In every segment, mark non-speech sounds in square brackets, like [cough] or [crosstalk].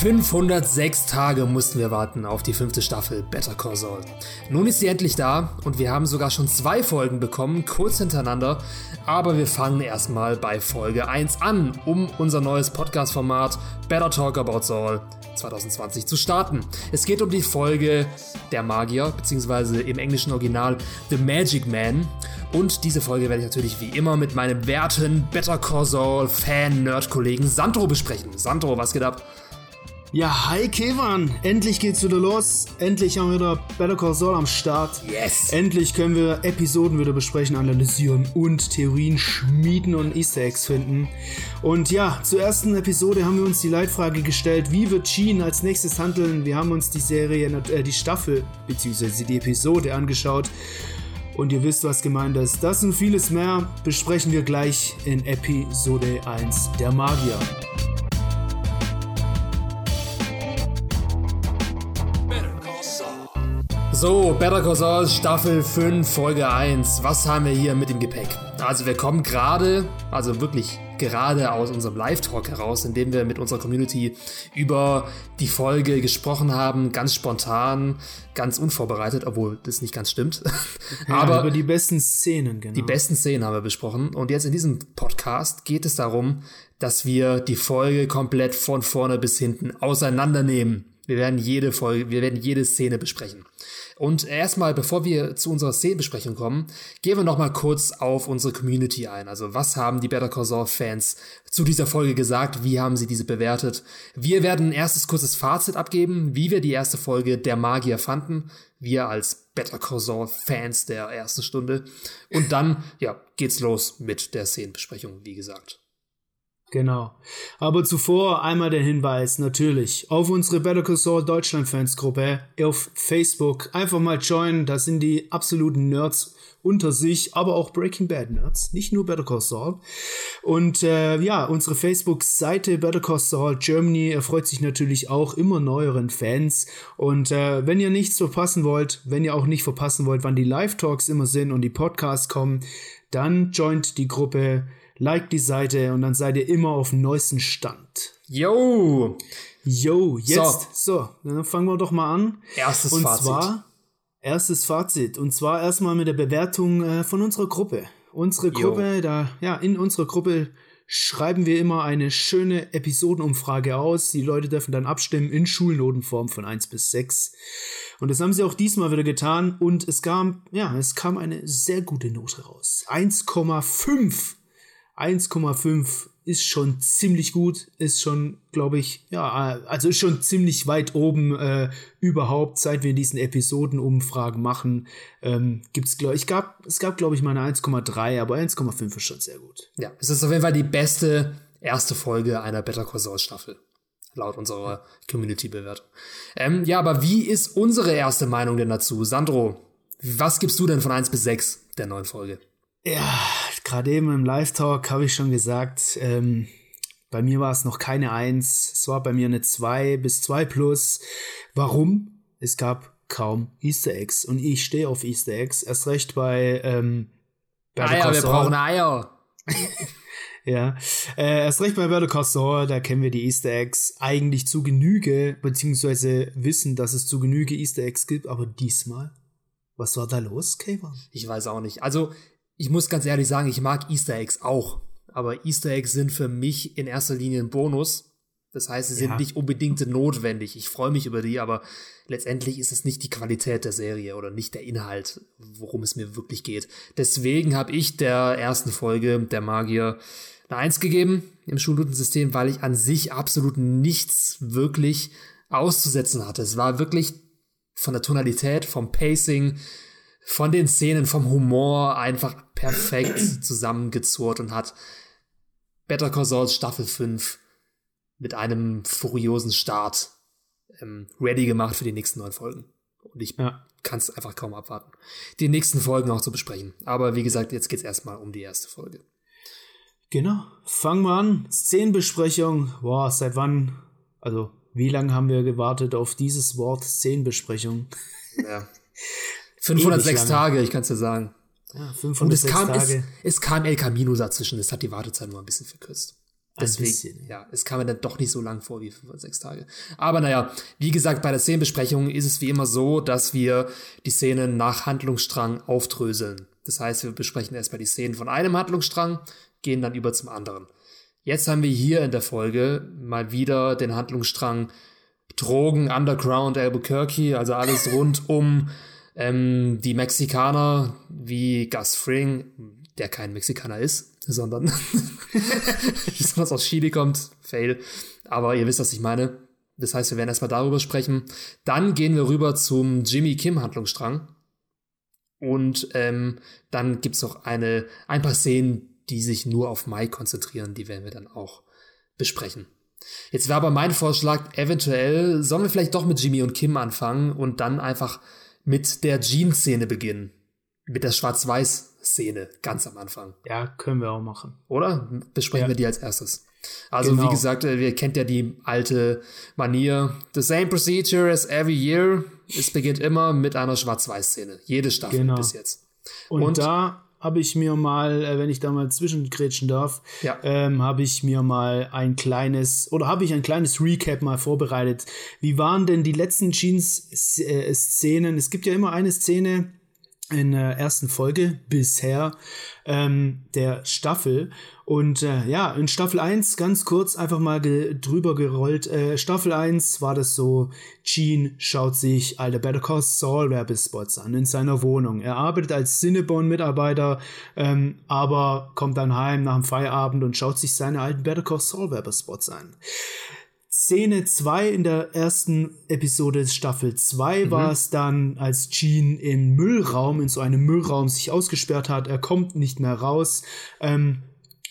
506 Tage mussten wir warten auf die fünfte Staffel Better Call Saul. Nun ist sie endlich da und wir haben sogar schon zwei Folgen bekommen, kurz hintereinander. Aber wir fangen erstmal bei Folge 1 an, um unser neues Podcast-Format Better Talk About Saul 2020 zu starten. Es geht um die Folge Der Magier, beziehungsweise im englischen Original The Magic Man. Und diese Folge werde ich natürlich wie immer mit meinem werten Better Call Saul Fan-Nerd-Kollegen Sandro besprechen. Sandro, was geht ab? Ja, hi Kevan, endlich geht's wieder los. Endlich haben wir wieder Better Call Saul am Start. Yes! Endlich können wir Episoden wieder besprechen, analysieren und Theorien schmieden und Easter Eggs finden. Und ja, zur ersten Episode haben wir uns die Leitfrage gestellt, wie wird Gene als nächstes handeln? Wir haben uns die Serie, äh, die Staffel bzw. die Episode angeschaut. Und ihr wisst, was gemeint ist. Das und vieles mehr besprechen wir gleich in Episode 1 der Magier. So, Better Call Saul Staffel 5, Folge 1. Was haben wir hier mit dem Gepäck? Also wir kommen gerade, also wirklich gerade aus unserem Live-Talk heraus, in dem wir mit unserer Community über die Folge gesprochen haben, ganz spontan, ganz unvorbereitet, obwohl das nicht ganz stimmt. [laughs] Ja, Aber über die besten Szenen, genau. Die besten Szenen haben wir besprochen. Und jetzt in diesem Podcast geht es darum, dass wir die Folge komplett von vorne bis hinten auseinandernehmen. Wir werden jede Folge, wir werden jede Szene besprechen. Und erstmal, bevor wir zu unserer Szenenbesprechung kommen, gehen wir nochmal kurz auf unsere Community ein. Also, was haben die Better Call Fans zu dieser Folge gesagt? Wie haben sie diese bewertet? Wir werden ein erstes kurzes Fazit abgeben, wie wir die erste Folge der Magier fanden. Wir als Better Call Saul Fans der ersten Stunde. Und dann, ja, geht's los mit der Szenenbesprechung, wie gesagt. Genau. Aber zuvor einmal der Hinweis, natürlich, auf unsere Better Call Saul Deutschland Fans Gruppe auf Facebook. Einfach mal joinen, da sind die absoluten Nerds unter sich, aber auch Breaking Bad Nerds, nicht nur Better Call Saul. Und äh, ja, unsere Facebook-Seite Better Call Saul Germany erfreut sich natürlich auch immer neueren Fans. Und äh, wenn ihr nichts verpassen wollt, wenn ihr auch nicht verpassen wollt, wann die Live-Talks immer sind und die Podcasts kommen, dann joint die Gruppe like die Seite und dann seid ihr immer auf dem neuesten Stand. Yo! Yo, jetzt, so, so dann fangen wir doch mal an. Erstes und Fazit. Zwar, erstes Fazit. Und zwar erstmal mit der Bewertung äh, von unserer Gruppe. Unsere Gruppe, Yo. da, ja, in unserer Gruppe schreiben wir immer eine schöne Episodenumfrage aus. Die Leute dürfen dann abstimmen in Schulnotenform von 1 bis 6. Und das haben sie auch diesmal wieder getan und es kam, ja, es kam eine sehr gute Note raus. 1,5 1,5 ist schon ziemlich gut, ist schon, glaube ich, ja, also ist schon ziemlich weit oben äh, überhaupt, seit wir diesen Episodenumfragen machen. Ähm, gibt's, glaube ich, gab, es gab, glaube ich, mal eine 1,3, aber 1,5 ist schon sehr gut. Ja, es ist auf jeden Fall die beste erste Folge einer Better Call Saul Staffel. Laut unserer Community-Bewertung. Ähm, ja, aber wie ist unsere erste Meinung denn dazu? Sandro, was gibst du denn von 1 bis 6 der neuen Folge? Ja, gerade eben im Live-Talk habe ich schon gesagt, ähm, bei mir war es noch keine 1, es war bei mir eine 2 bis 2 plus. Warum? Es gab kaum Easter Eggs und ich stehe auf Easter Eggs, erst recht bei ähm, Eier, wir brauchen Eier. [laughs] ja, äh, erst recht bei Better Call da kennen wir die Easter Eggs eigentlich zu Genüge, beziehungsweise wissen, dass es zu Genüge Easter Eggs gibt, aber diesmal, was war da los, Kayvon? Ich weiß auch nicht. Also, ich muss ganz ehrlich sagen, ich mag Easter Eggs auch. Aber Easter Eggs sind für mich in erster Linie ein Bonus. Das heißt, sie sind ja. nicht unbedingt notwendig. Ich freue mich über die, aber letztendlich ist es nicht die Qualität der Serie oder nicht der Inhalt, worum es mir wirklich geht. Deswegen habe ich der ersten Folge der Magier eine Eins gegeben im Schulnotensystem, weil ich an sich absolut nichts wirklich auszusetzen hatte. Es war wirklich von der Tonalität, vom Pacing, von den Szenen, vom Humor einfach perfekt [clears throat] zusammengezurrt und hat Better Call Saul Staffel 5 mit einem furiosen Start ähm, ready gemacht für die nächsten neun Folgen. Und ich ja. kann es einfach kaum abwarten, die nächsten Folgen auch zu besprechen. Aber wie gesagt, jetzt geht es erstmal um die erste Folge. Genau. Fangen wir an. Szenenbesprechung. Boah, seit wann? Also, wie lange haben wir gewartet auf dieses Wort Szenenbesprechung? Ja. [laughs] 506 Tage, ich kann es dir sagen. Ja, 506 Und es kam, Tage. Es, es kam El Camino dazwischen, das hat die Wartezeit nur ein bisschen verkürzt. Deswegen, bisschen, ja. es kam mir dann doch nicht so lang vor wie fünf oder sechs Tage. Aber naja, wie gesagt, bei der Szenenbesprechung ist es wie immer so, dass wir die Szenen nach Handlungsstrang aufdröseln. Das heißt, wir besprechen erstmal die Szenen von einem Handlungsstrang, gehen dann über zum anderen. Jetzt haben wir hier in der Folge mal wieder den Handlungsstrang Drogen, Underground, Albuquerque, also alles rund um ähm, die Mexikaner wie Gus Fring, der kein Mexikaner ist, sondern [laughs] besonders aus Chile kommt, fail. Aber ihr wisst, was ich meine. Das heißt, wir werden erstmal darüber sprechen. Dann gehen wir rüber zum Jimmy Kim Handlungsstrang. Und ähm, dann gibt's noch eine, ein paar Szenen, die sich nur auf Mai konzentrieren. Die werden wir dann auch besprechen. Jetzt wäre aber mein Vorschlag, eventuell sollen wir vielleicht doch mit Jimmy und Kim anfangen und dann einfach mit der Jean-Szene beginnen. Mit der Schwarz-Weiß-Szene, ganz am Anfang. Ja, können wir auch machen. Oder? Besprechen ja. wir die als erstes. Also, genau. wie gesagt, äh, ihr kennt ja die alte Manier. The same procedure as every year. Es beginnt immer mit einer Schwarz-Weiß-Szene. Jede Staffel genau. bis jetzt. Und, und da habe ich mir mal, äh, wenn ich da mal zwischengrätschen darf, ja. ähm, habe ich mir mal ein kleines, oder habe ich ein kleines Recap mal vorbereitet. Wie waren denn die letzten Jeans-Szenen? Es gibt ja immer eine Szene, in der ersten Folge bisher ähm, der Staffel. Und äh, ja, in Staffel 1 ganz kurz einfach mal ge drüber gerollt. Äh, Staffel 1 war das so, Gene schaut sich alte Better Call Saul Werbespots an in seiner Wohnung. Er arbeitet als Cinnabon-Mitarbeiter, ähm, aber kommt dann heim nach dem Feierabend und schaut sich seine alten Better Call Saul Werbespots an. Szene 2 in der ersten Episode Staffel 2 mhm. war es dann, als Gene im Müllraum, in so einem Müllraum sich ausgesperrt hat. Er kommt nicht mehr raus. Ähm,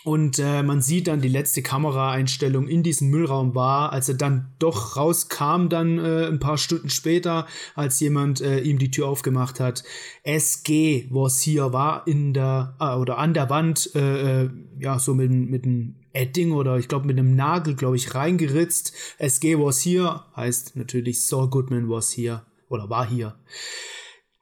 und äh, man sieht dann die letzte Kameraeinstellung in diesem Müllraum war, als er dann doch rauskam, dann äh, ein paar Stunden später, als jemand äh, ihm die Tür aufgemacht hat. SG, was hier war in der äh, oder an der Wand, äh, äh, ja, so mit, mit einem Edding oder ich glaube mit einem Nagel, glaube ich, reingeritzt. SG was hier heißt natürlich Saul Goodman was hier oder war hier.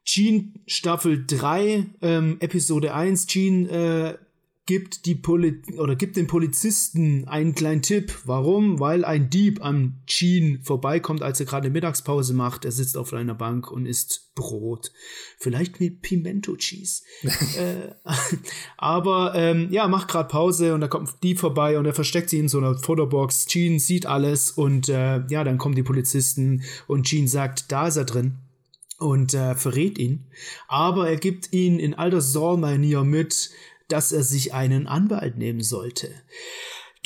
Gene Staffel 3, ähm, Episode 1, Gene äh, gibt die Poli oder gibt dem Polizisten einen kleinen Tipp. Warum? Weil ein Dieb am Jean vorbeikommt, als er gerade Mittagspause macht. Er sitzt auf einer Bank und isst Brot. Vielleicht mit Pimento Cheese. [laughs] äh, [laughs] aber ähm, ja, macht gerade Pause und da kommt ein Dieb vorbei und er versteckt sich in so einer Fotobox. Jean sieht alles und äh, ja, dann kommen die Polizisten und Jean sagt, da ist er drin und äh, verrät ihn. Aber er gibt ihn in alter Saul-Manier mit, dass er sich einen Anwalt nehmen sollte.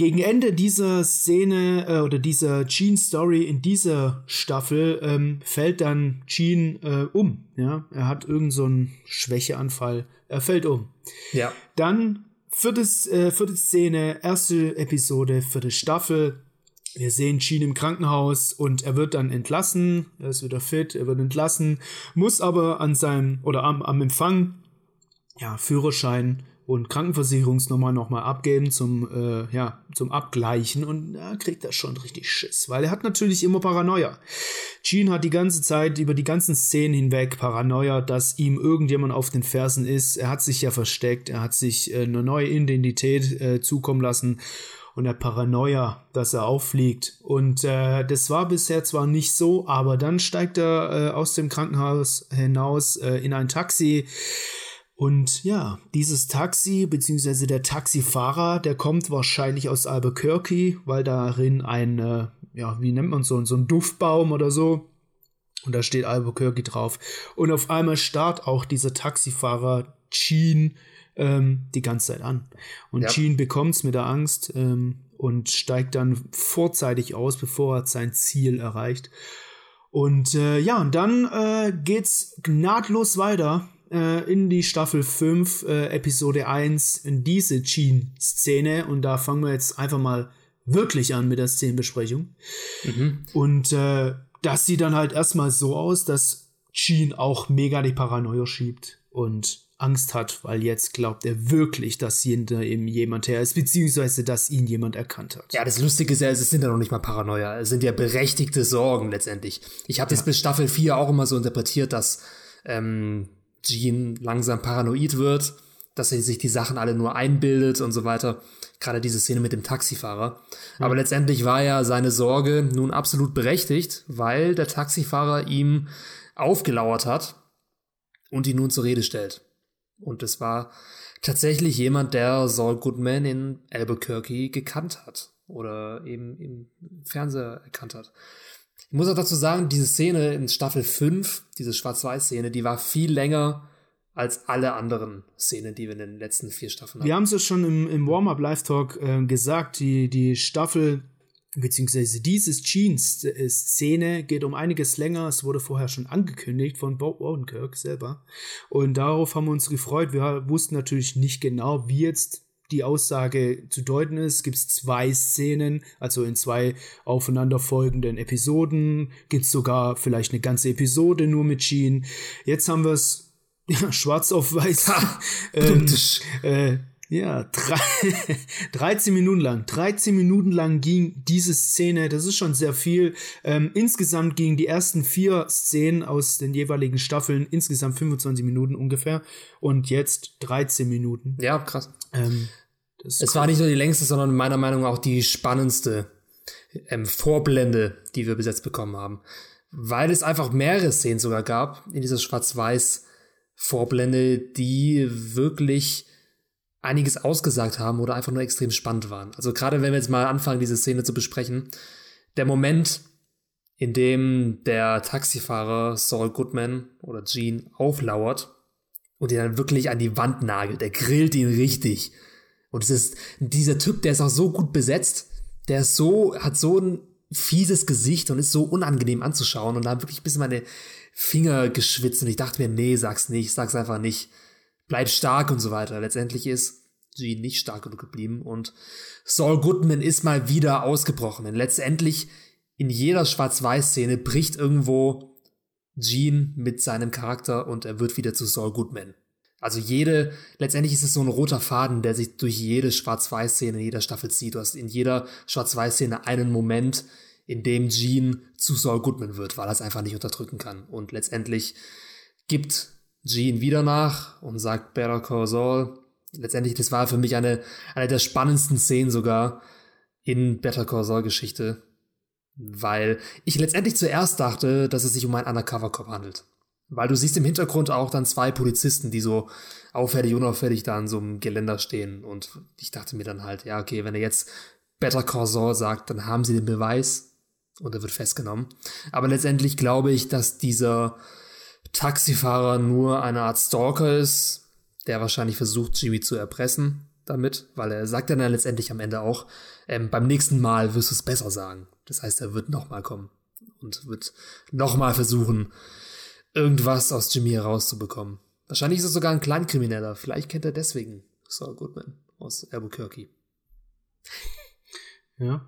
Gegen Ende dieser Szene äh, oder dieser Gene-Story in dieser Staffel ähm, fällt dann Gene äh, um. Ja? Er hat irgendeinen so Schwächeanfall. Er fällt um. Ja. Dann vierte, äh, vierte Szene, erste Episode, vierte Staffel. Wir sehen Gene im Krankenhaus und er wird dann entlassen. Er ist wieder fit, er wird entlassen, muss aber an seinem oder am, am Empfang ja, Führerschein und Krankenversicherungsnummer nochmal abgeben zum, äh, ja, zum Abgleichen und da kriegt er schon richtig Schiss, weil er hat natürlich immer Paranoia. Gene hat die ganze Zeit über die ganzen Szenen hinweg Paranoia, dass ihm irgendjemand auf den Fersen ist. Er hat sich ja versteckt, er hat sich äh, eine neue Identität äh, zukommen lassen und der Paranoia, dass er auffliegt. Und äh, das war bisher zwar nicht so, aber dann steigt er äh, aus dem Krankenhaus hinaus äh, in ein Taxi und ja, dieses Taxi, beziehungsweise der Taxifahrer, der kommt wahrscheinlich aus Albuquerque, weil darin ein, äh, ja, wie nennt man so, so ein Duftbaum oder so. Und da steht Albuquerque drauf. Und auf einmal starrt auch dieser Taxifahrer Gene ähm, die ganze Zeit an. Und ja. Gene bekommt's mit der Angst ähm, und steigt dann vorzeitig aus, bevor er sein Ziel erreicht. Und äh, ja, und dann äh, geht's nahtlos weiter äh, in die Staffel 5, äh, Episode 1, in diese Gene-Szene. Und da fangen wir jetzt einfach mal wirklich an mit der Szenenbesprechung. Mhm. Und äh, das sieht dann halt erstmal so aus, dass Gene auch mega die Paranoia schiebt und Angst hat, weil jetzt glaubt er wirklich, dass hinter ihm jemand her ist, beziehungsweise dass ihn jemand erkannt hat. Ja, das Lustige ist ja, es sind ja noch nicht mal Paranoia, es sind ja berechtigte Sorgen letztendlich. Ich habe das bis Staffel 4 auch immer so interpretiert, dass ähm, Jean langsam paranoid wird, dass er sich die Sachen alle nur einbildet und so weiter. Gerade diese Szene mit dem Taxifahrer. Ja. Aber letztendlich war ja seine Sorge nun absolut berechtigt, weil der Taxifahrer ihm aufgelauert hat und ihn nun zur Rede stellt. Und es war tatsächlich jemand, der Saul Goodman in Albuquerque gekannt hat oder eben im Fernseher erkannt hat. Ich muss auch dazu sagen, diese Szene in Staffel 5, diese Schwarz-Weiß-Szene, die war viel länger als alle anderen Szenen, die wir in den letzten vier Staffeln haben. Wir haben es ja schon im, im Warm-Up-Live-Talk äh, gesagt, die, die Staffel beziehungsweise dieses Jeans-Szene geht um einiges länger. Es wurde vorher schon angekündigt von Bob Odenkirk selber. Und darauf haben wir uns gefreut. Wir wussten natürlich nicht genau, wie jetzt die Aussage zu deuten ist. Gibt es zwei Szenen, also in zwei aufeinanderfolgenden Episoden. Gibt es sogar vielleicht eine ganze Episode nur mit Jean. Jetzt haben wir es ja, [laughs] schwarz auf weiß. ähm, äh, ja, drei, [laughs] 13 Minuten lang. 13 Minuten lang ging diese Szene, das ist schon sehr viel. Ähm, insgesamt gingen die ersten vier Szenen aus den jeweiligen Staffeln insgesamt 25 Minuten ungefähr. Und jetzt 13 Minuten. Ja, krass. Ähm, es war nicht nur die längste, sondern meiner Meinung nach auch die spannendste ähm, Vorblende, die wir bis jetzt bekommen haben. Weil es einfach mehrere Szenen sogar gab in dieser Schwarz-Weiß-Vorblende, die wirklich einiges ausgesagt haben oder einfach nur extrem spannend waren. Also gerade wenn wir jetzt mal anfangen, diese Szene zu besprechen, der Moment, in dem der Taxifahrer Saul Goodman oder Gene auflauert und ihn dann wirklich an die Wand nagelt, der grillt ihn richtig. Und es ist dieser Typ, der ist auch so gut besetzt, der ist so, hat so ein fieses Gesicht und ist so unangenehm anzuschauen und da haben wirklich ein bisschen meine Finger geschwitzt und ich dachte mir, nee, sag's nicht, sag's einfach nicht bleib stark und so weiter. Letztendlich ist sie nicht stark genug geblieben und Saul Goodman ist mal wieder ausgebrochen. Denn letztendlich in jeder Schwarz-Weiß-Szene bricht irgendwo Gene mit seinem Charakter und er wird wieder zu Saul Goodman. Also jede, letztendlich ist es so ein roter Faden, der sich durch jede Schwarz-Weiß-Szene in jeder Staffel zieht. Du hast in jeder Schwarz-Weiß-Szene einen Moment, in dem Gene zu Saul Goodman wird, weil er es einfach nicht unterdrücken kann. Und letztendlich gibt Jean wieder nach und sagt Better Call Saul. Letztendlich, das war für mich eine, eine der spannendsten Szenen sogar in Better Call Saul Geschichte, weil ich letztendlich zuerst dachte, dass es sich um einen Undercover-Cop handelt. Weil du siehst im Hintergrund auch dann zwei Polizisten, die so auffällig, unauffällig da an so einem Geländer stehen. Und ich dachte mir dann halt, ja, okay, wenn er jetzt Better Call sagt, dann haben sie den Beweis und er wird festgenommen. Aber letztendlich glaube ich, dass dieser Taxifahrer nur eine Art Stalker ist, der wahrscheinlich versucht, Jimmy zu erpressen damit, weil er sagt dann ja letztendlich am Ende auch, ähm, beim nächsten Mal wirst du es besser sagen. Das heißt, er wird nochmal kommen und wird nochmal versuchen, irgendwas aus Jimmy herauszubekommen. Wahrscheinlich ist es sogar ein Kleinkrimineller. Vielleicht kennt er deswegen Saul Goodman aus Albuquerque. [laughs] Ja.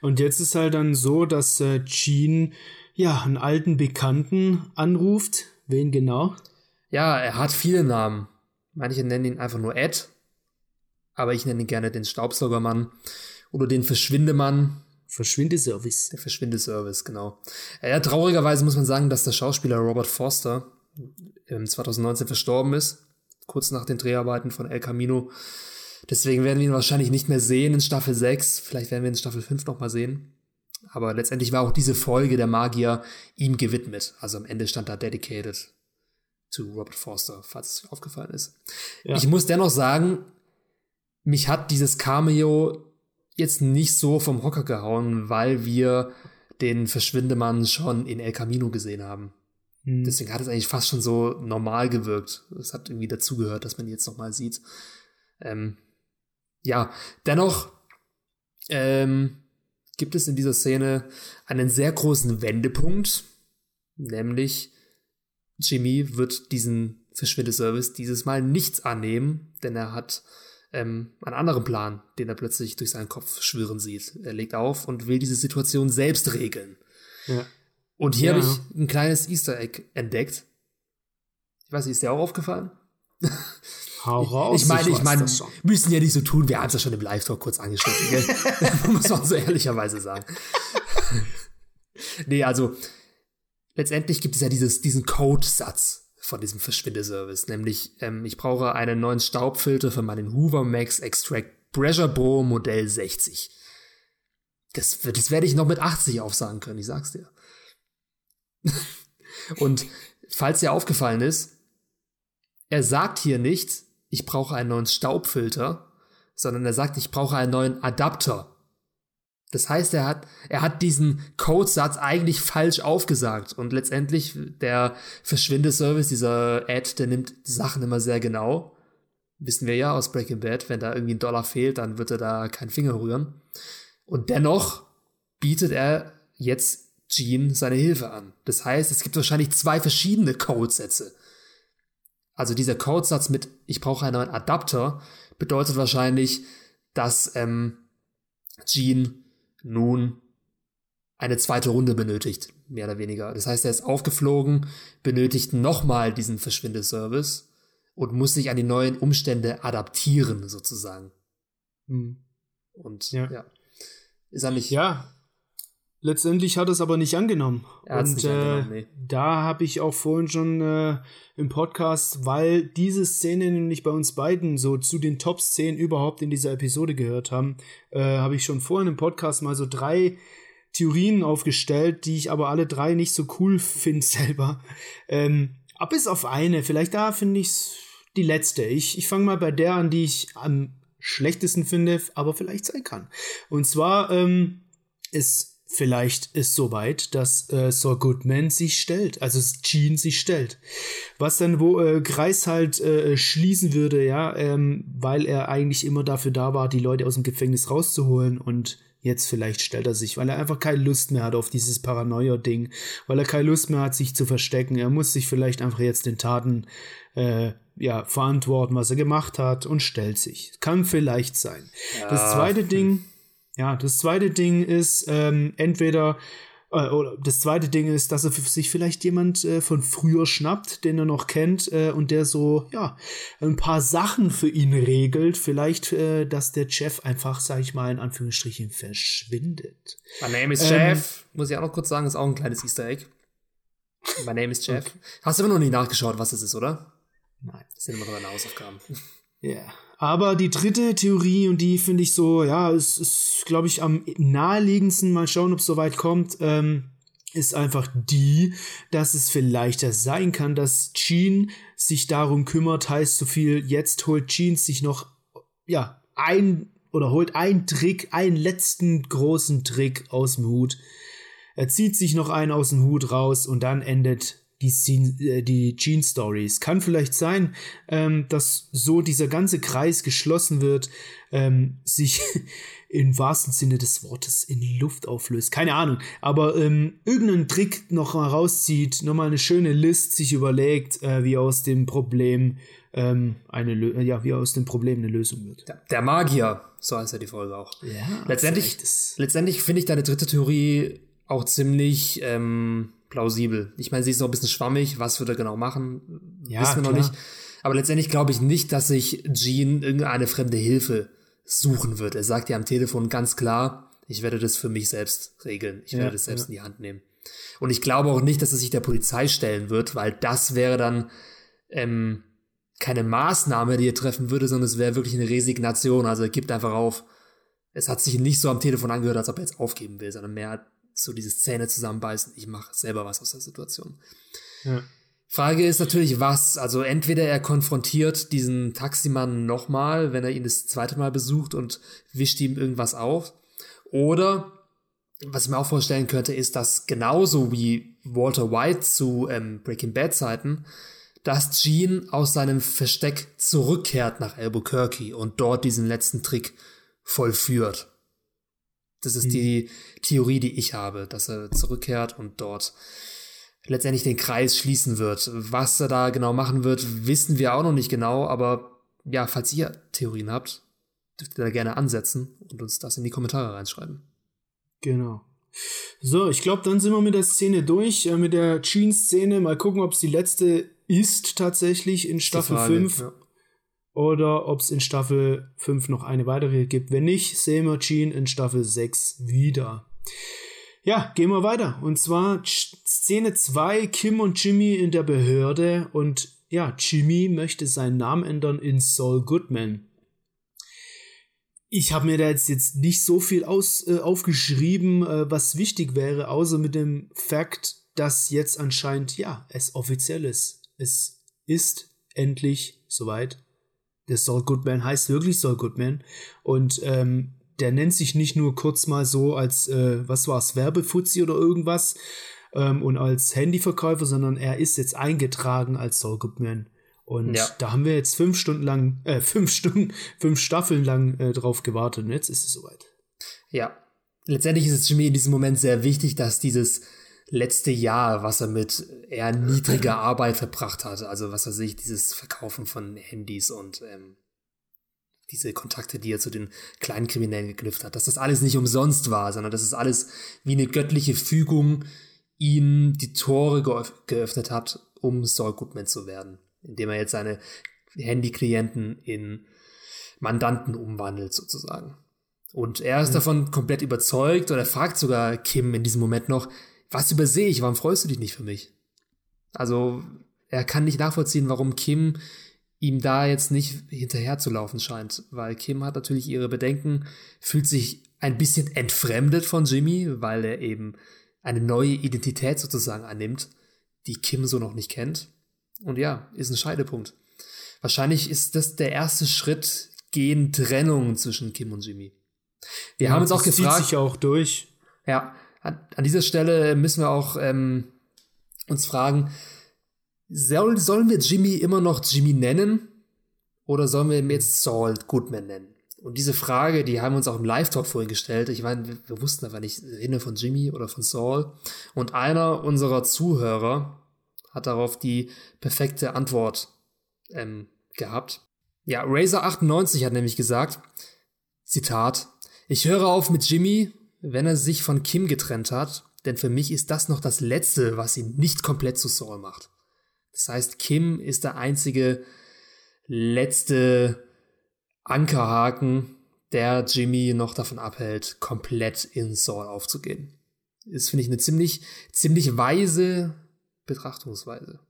Und jetzt ist halt dann so, dass äh, Gene ja einen alten Bekannten anruft, Wen genau? Ja, er hat viele Namen. Manche nennen ihn einfach nur Ed, aber ich nenne ihn gerne den Staubsaugermann oder den Verschwindemann. Verschwindeservice. Der Verschwindeservice, genau. Ja, traurigerweise muss man sagen, dass der Schauspieler Robert Foster 2019 verstorben ist, kurz nach den Dreharbeiten von El Camino. Deswegen werden wir ihn wahrscheinlich nicht mehr sehen in Staffel 6. Vielleicht werden wir ihn in Staffel 5 nochmal sehen. Aber letztendlich war auch diese Folge der Magier ihm gewidmet. Also am Ende stand da dedicated to Robert Forster, falls es aufgefallen ist. Ja. Ich muss dennoch sagen, mich hat dieses Cameo jetzt nicht so vom Hocker gehauen, weil wir den Verschwindemann schon in El Camino gesehen haben. Hm. Deswegen hat es eigentlich fast schon so normal gewirkt. Es hat irgendwie dazugehört, dass man ihn jetzt nochmal sieht. Ähm, ja, dennoch ähm, gibt es in dieser Szene einen sehr großen Wendepunkt, nämlich Jimmy wird diesen Verschwindeservice dieses Mal nichts annehmen, denn er hat ähm, einen anderen Plan, den er plötzlich durch seinen Kopf schwirren sieht. Er legt auf und will diese Situation selbst regeln. Ja. Und hier ja. habe ich ein kleines Easter Egg entdeckt. Ich weiß nicht, ist dir auch aufgefallen? [laughs] Hau raus. Ich meine, ich, ich meine, müssen ja nicht so tun, wir haben es ja schon im Live-Talk kurz angeschnitten? [laughs] Muss man so ehrlicherweise sagen. nee, also, letztendlich gibt es ja dieses, diesen Codesatz von diesem Verschwindeservice. Nämlich, ähm, ich brauche einen neuen Staubfilter für meinen Hoover Max Extract Pressure Pro Modell 60. Das, das werde ich noch mit 80 aufsagen können, ich sag's dir. [laughs] Und falls dir aufgefallen ist, er sagt hier nicht, ich brauche einen neuen Staubfilter, sondern er sagt, ich brauche einen neuen Adapter. Das heißt, er hat, er hat diesen Codesatz eigentlich falsch aufgesagt. Und letztendlich, der Verschwindeservice, dieser Ad, der nimmt die Sachen immer sehr genau. Wissen wir ja aus Breaking Bad, wenn da irgendwie ein Dollar fehlt, dann wird er da keinen Finger rühren. Und dennoch bietet er jetzt Gene seine Hilfe an. Das heißt, es gibt wahrscheinlich zwei verschiedene Codesätze. Also dieser Codesatz mit ich brauche einen neuen Adapter bedeutet wahrscheinlich, dass ähm, Gene nun eine zweite Runde benötigt, mehr oder weniger. Das heißt, er ist aufgeflogen, benötigt nochmal diesen Verschwindeservice und muss sich an die neuen Umstände adaptieren, sozusagen. Mhm. Und ja. ja. Ist er nicht. Ja, Letztendlich hat es aber nicht angenommen. Er und nicht angenommen, äh, nee. da habe ich auch vorhin schon äh, im Podcast, weil diese Szene nämlich bei uns beiden so zu den Top-Szenen überhaupt in dieser Episode gehört haben, äh, habe ich schon vorhin im Podcast mal so drei Theorien aufgestellt, die ich aber alle drei nicht so cool [laughs] finde selber. Ähm, bis auf eine, vielleicht da finde ich es die letzte. Ich, ich fange mal bei der an, die ich am schlechtesten finde, aber vielleicht sein kann. Und zwar ähm, ist Vielleicht ist soweit, dass äh, Saul Goodman sich stellt, also Gene sich stellt. Was dann wo äh, Kreis halt äh, schließen würde, ja, ähm, weil er eigentlich immer dafür da war, die Leute aus dem Gefängnis rauszuholen und jetzt vielleicht stellt er sich, weil er einfach keine Lust mehr hat auf dieses Paranoia-Ding, weil er keine Lust mehr hat, sich zu verstecken. Er muss sich vielleicht einfach jetzt den Taten äh, ja, verantworten, was er gemacht hat und stellt sich. Kann vielleicht sein. Ja. Das zweite Ding ja, das zweite Ding ist ähm, entweder äh, oder das zweite Ding ist, dass er sich vielleicht jemand äh, von früher schnappt, den er noch kennt äh, und der so ja ein paar Sachen für ihn regelt. Vielleicht, äh, dass der Chef einfach, sag ich mal in Anführungsstrichen, verschwindet. My name is ähm, Jeff. Muss ich auch noch kurz sagen, ist auch ein kleines Easter Egg. My name is Jeff. [laughs] Okay. Hast du immer noch nicht nachgeschaut, was das ist, oder? Nein. Das sind immer noch deine Hausaufgaben. [laughs] Ja. Yeah. Aber die dritte Theorie, und die finde ich so, ja, ist, ist glaube ich, am naheliegendsten, mal schauen, ob es soweit kommt, ähm, ist einfach die, dass es vielleicht sein kann, dass Gene sich darum kümmert, heißt so viel, jetzt holt Gene sich noch, ja, ein oder holt einen Trick, einen letzten großen Trick aus dem Hut. Er zieht sich noch einen aus dem Hut raus und dann endet die, Scene, äh, die Gene Stories. Kann vielleicht sein, ähm, dass so dieser ganze Kreis geschlossen wird, ähm, sich [laughs] im wahrsten Sinne des Wortes in Luft auflöst. Keine Ahnung, aber ähm, irgendeinen Trick noch mal rauszieht, nochmal eine schöne List sich überlegt, äh, wie aus dem Problem ähm, eine Lö ja, wie aus dem Problem eine Lösung wird. Der, der Magier, so heißt ja die Folge auch. Ja, letztendlich, letztendlich finde ich deine dritte Theorie auch ziemlich ähm, plausibel. Ich meine, sie ist noch ein bisschen schwammig, was wird er genau machen, ja, wissen wir klar. noch nicht. Aber letztendlich glaube ich nicht, dass sich Gene irgendeine fremde Hilfe suchen wird. Er sagt ja am Telefon ganz klar, ich werde das für mich selbst regeln. Ich ja, werde das selbst ja. in die Hand nehmen. Und ich glaube auch nicht, dass er sich der Polizei stellen wird, weil das wäre dann ähm, keine Maßnahme, die er treffen würde, sondern es wäre wirklich eine Resignation. Also er gibt einfach auf. Es hat sich nicht so am Telefon angehört, als ob er jetzt aufgeben will, sondern mehr so dieses Zähne zusammenbeißen, ich mache selber was aus der Situation. Ja. Frage ist natürlich, was. Also entweder er konfrontiert diesen Taximann nochmal, wenn er ihn das zweite Mal besucht und wischt ihm irgendwas auf. Oder, was ich mir auch vorstellen könnte, ist, dass genauso wie Walter White zu ähm, Breaking Bad Zeiten, dass Gene aus seinem Versteck zurückkehrt nach Albuquerque und dort diesen letzten Trick vollführt. Das ist mhm. die Theorie, die ich habe, dass er zurückkehrt und dort letztendlich den Kreis schließen wird. Was er da genau machen wird, wissen wir auch noch nicht genau, aber ja, falls ihr Theorien habt, dürft ihr da gerne ansetzen und uns das in die Kommentare reinschreiben. Genau. So, ich glaube, dann sind wir mit der Szene durch, äh, mit der Gene-Szene. Mal gucken, ob es die letzte ist tatsächlich in Staffel 5. Ja oder ob es in Staffel 5 noch eine weitere gibt. Wenn nicht, sehen wir Gene in Staffel 6 wieder. Ja, gehen wir weiter. Und zwar Szene 2, Kim und Jimmy in der Behörde und ja, Jimmy möchte seinen Namen ändern in Saul Goodman. Ich habe mir da jetzt, jetzt nicht so viel aus, äh, aufgeschrieben, äh, was wichtig wäre, außer mit dem Fakt, dass jetzt anscheinend, ja, es offiziell ist. Es ist endlich soweit. Der Saul Goodman heißt wirklich Saul Goodman. Und ähm, der nennt sich nicht nur kurz mal so als, äh, was war's, Werbefuzzi oder irgendwas ähm, und als Handyverkäufer, sondern er ist jetzt eingetragen als Saul Goodman. Und ja. da haben wir jetzt fünf Stunden lang, äh, [laughs] fünf Stunden, fünf Staffeln lang äh, drauf gewartet und jetzt ist es soweit. Ja. Letztendlich ist es Jimmy in diesem Moment sehr wichtig, dass dieses letzte Jahr, was er mit eher niedriger Arbeit verbracht hat, also was er sich, dieses Verkaufen von Handys und ähm, diese Kontakte, die er zu den kleinen Kriminellen geknüpft hat, dass das alles nicht umsonst war, sondern dass es alles wie eine göttliche Fügung ihm die Tore geöffnet hat, um Saul Goodman zu werden, indem er jetzt seine Handyklienten in Mandanten umwandelt sozusagen. Und er ist ja. davon komplett überzeugt oder fragt sogar Kim in diesem Moment noch, was übersehe ich, warum freust du dich nicht für mich? Also er kann nicht nachvollziehen, warum Kim ihm da jetzt nicht hinterherzulaufen scheint, weil Kim hat natürlich ihre Bedenken, fühlt sich ein bisschen entfremdet von Jimmy, weil er eben eine neue Identität sozusagen annimmt, die Kim so noch nicht kennt. Und ja, ist ein Scheidepunkt. Wahrscheinlich ist das der erste Schritt gegen Trennung zwischen Kim und Jimmy. Wir ja, haben uns auch gefragt. Zieht sich auch durch. Ja, an, an dieser Stelle müssen wir auch ähm, uns fragen, soll, sollen wir Jimmy immer noch Jimmy nennen oder sollen wir ihn jetzt Saul Goodman nennen? Und diese Frage, die haben wir uns auch im Live-Talk vorhin gestellt. Ich meine, wir, wir wussten aber nicht, reden von Jimmy oder von Saul. Und einer unserer Zuhörer hat darauf die perfekte Antwort ähm, gehabt. Ja, Razer98 hat nämlich gesagt, Zitat, ich höre auf mit Jimmy, wenn er sich von Kim getrennt hat, denn für mich ist das noch das Letzte, was ihn nicht komplett zu Saul macht. Das heißt, Kim ist der einzige letzte Ankerhaken, der Jimmy noch davon abhält, komplett in Saul aufzugehen. Ist, finde ich, eine ziemlich, ziemlich weise Betrachtungsweise.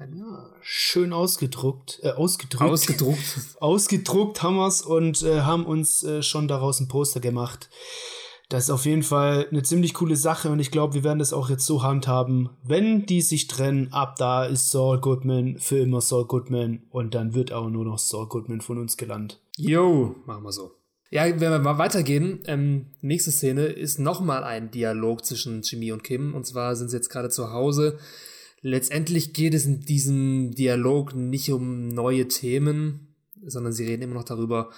Ja, schön ausgedruckt, äh, ausgedruckt. Ausgedruckt. [laughs] ausgedruckt haben wir's und äh, haben uns äh, schon daraus ein Poster gemacht. Das ist auf jeden Fall eine ziemlich coole Sache und ich glaube, wir werden das auch jetzt so handhaben. Wenn die sich trennen, ab da ist Saul Goodman für immer Saul Goodman und dann wird auch nur noch Saul Goodman von uns gelandet. Jo, machen wir so. Ja, wenn wir mal weitergehen, ähm, nächste Szene ist nochmal ein Dialog zwischen Jimmy und Kim und zwar sind sie jetzt gerade zu Hause. Letztendlich geht es in diesem Dialog nicht um neue Themen, sondern sie reden immer noch darüber,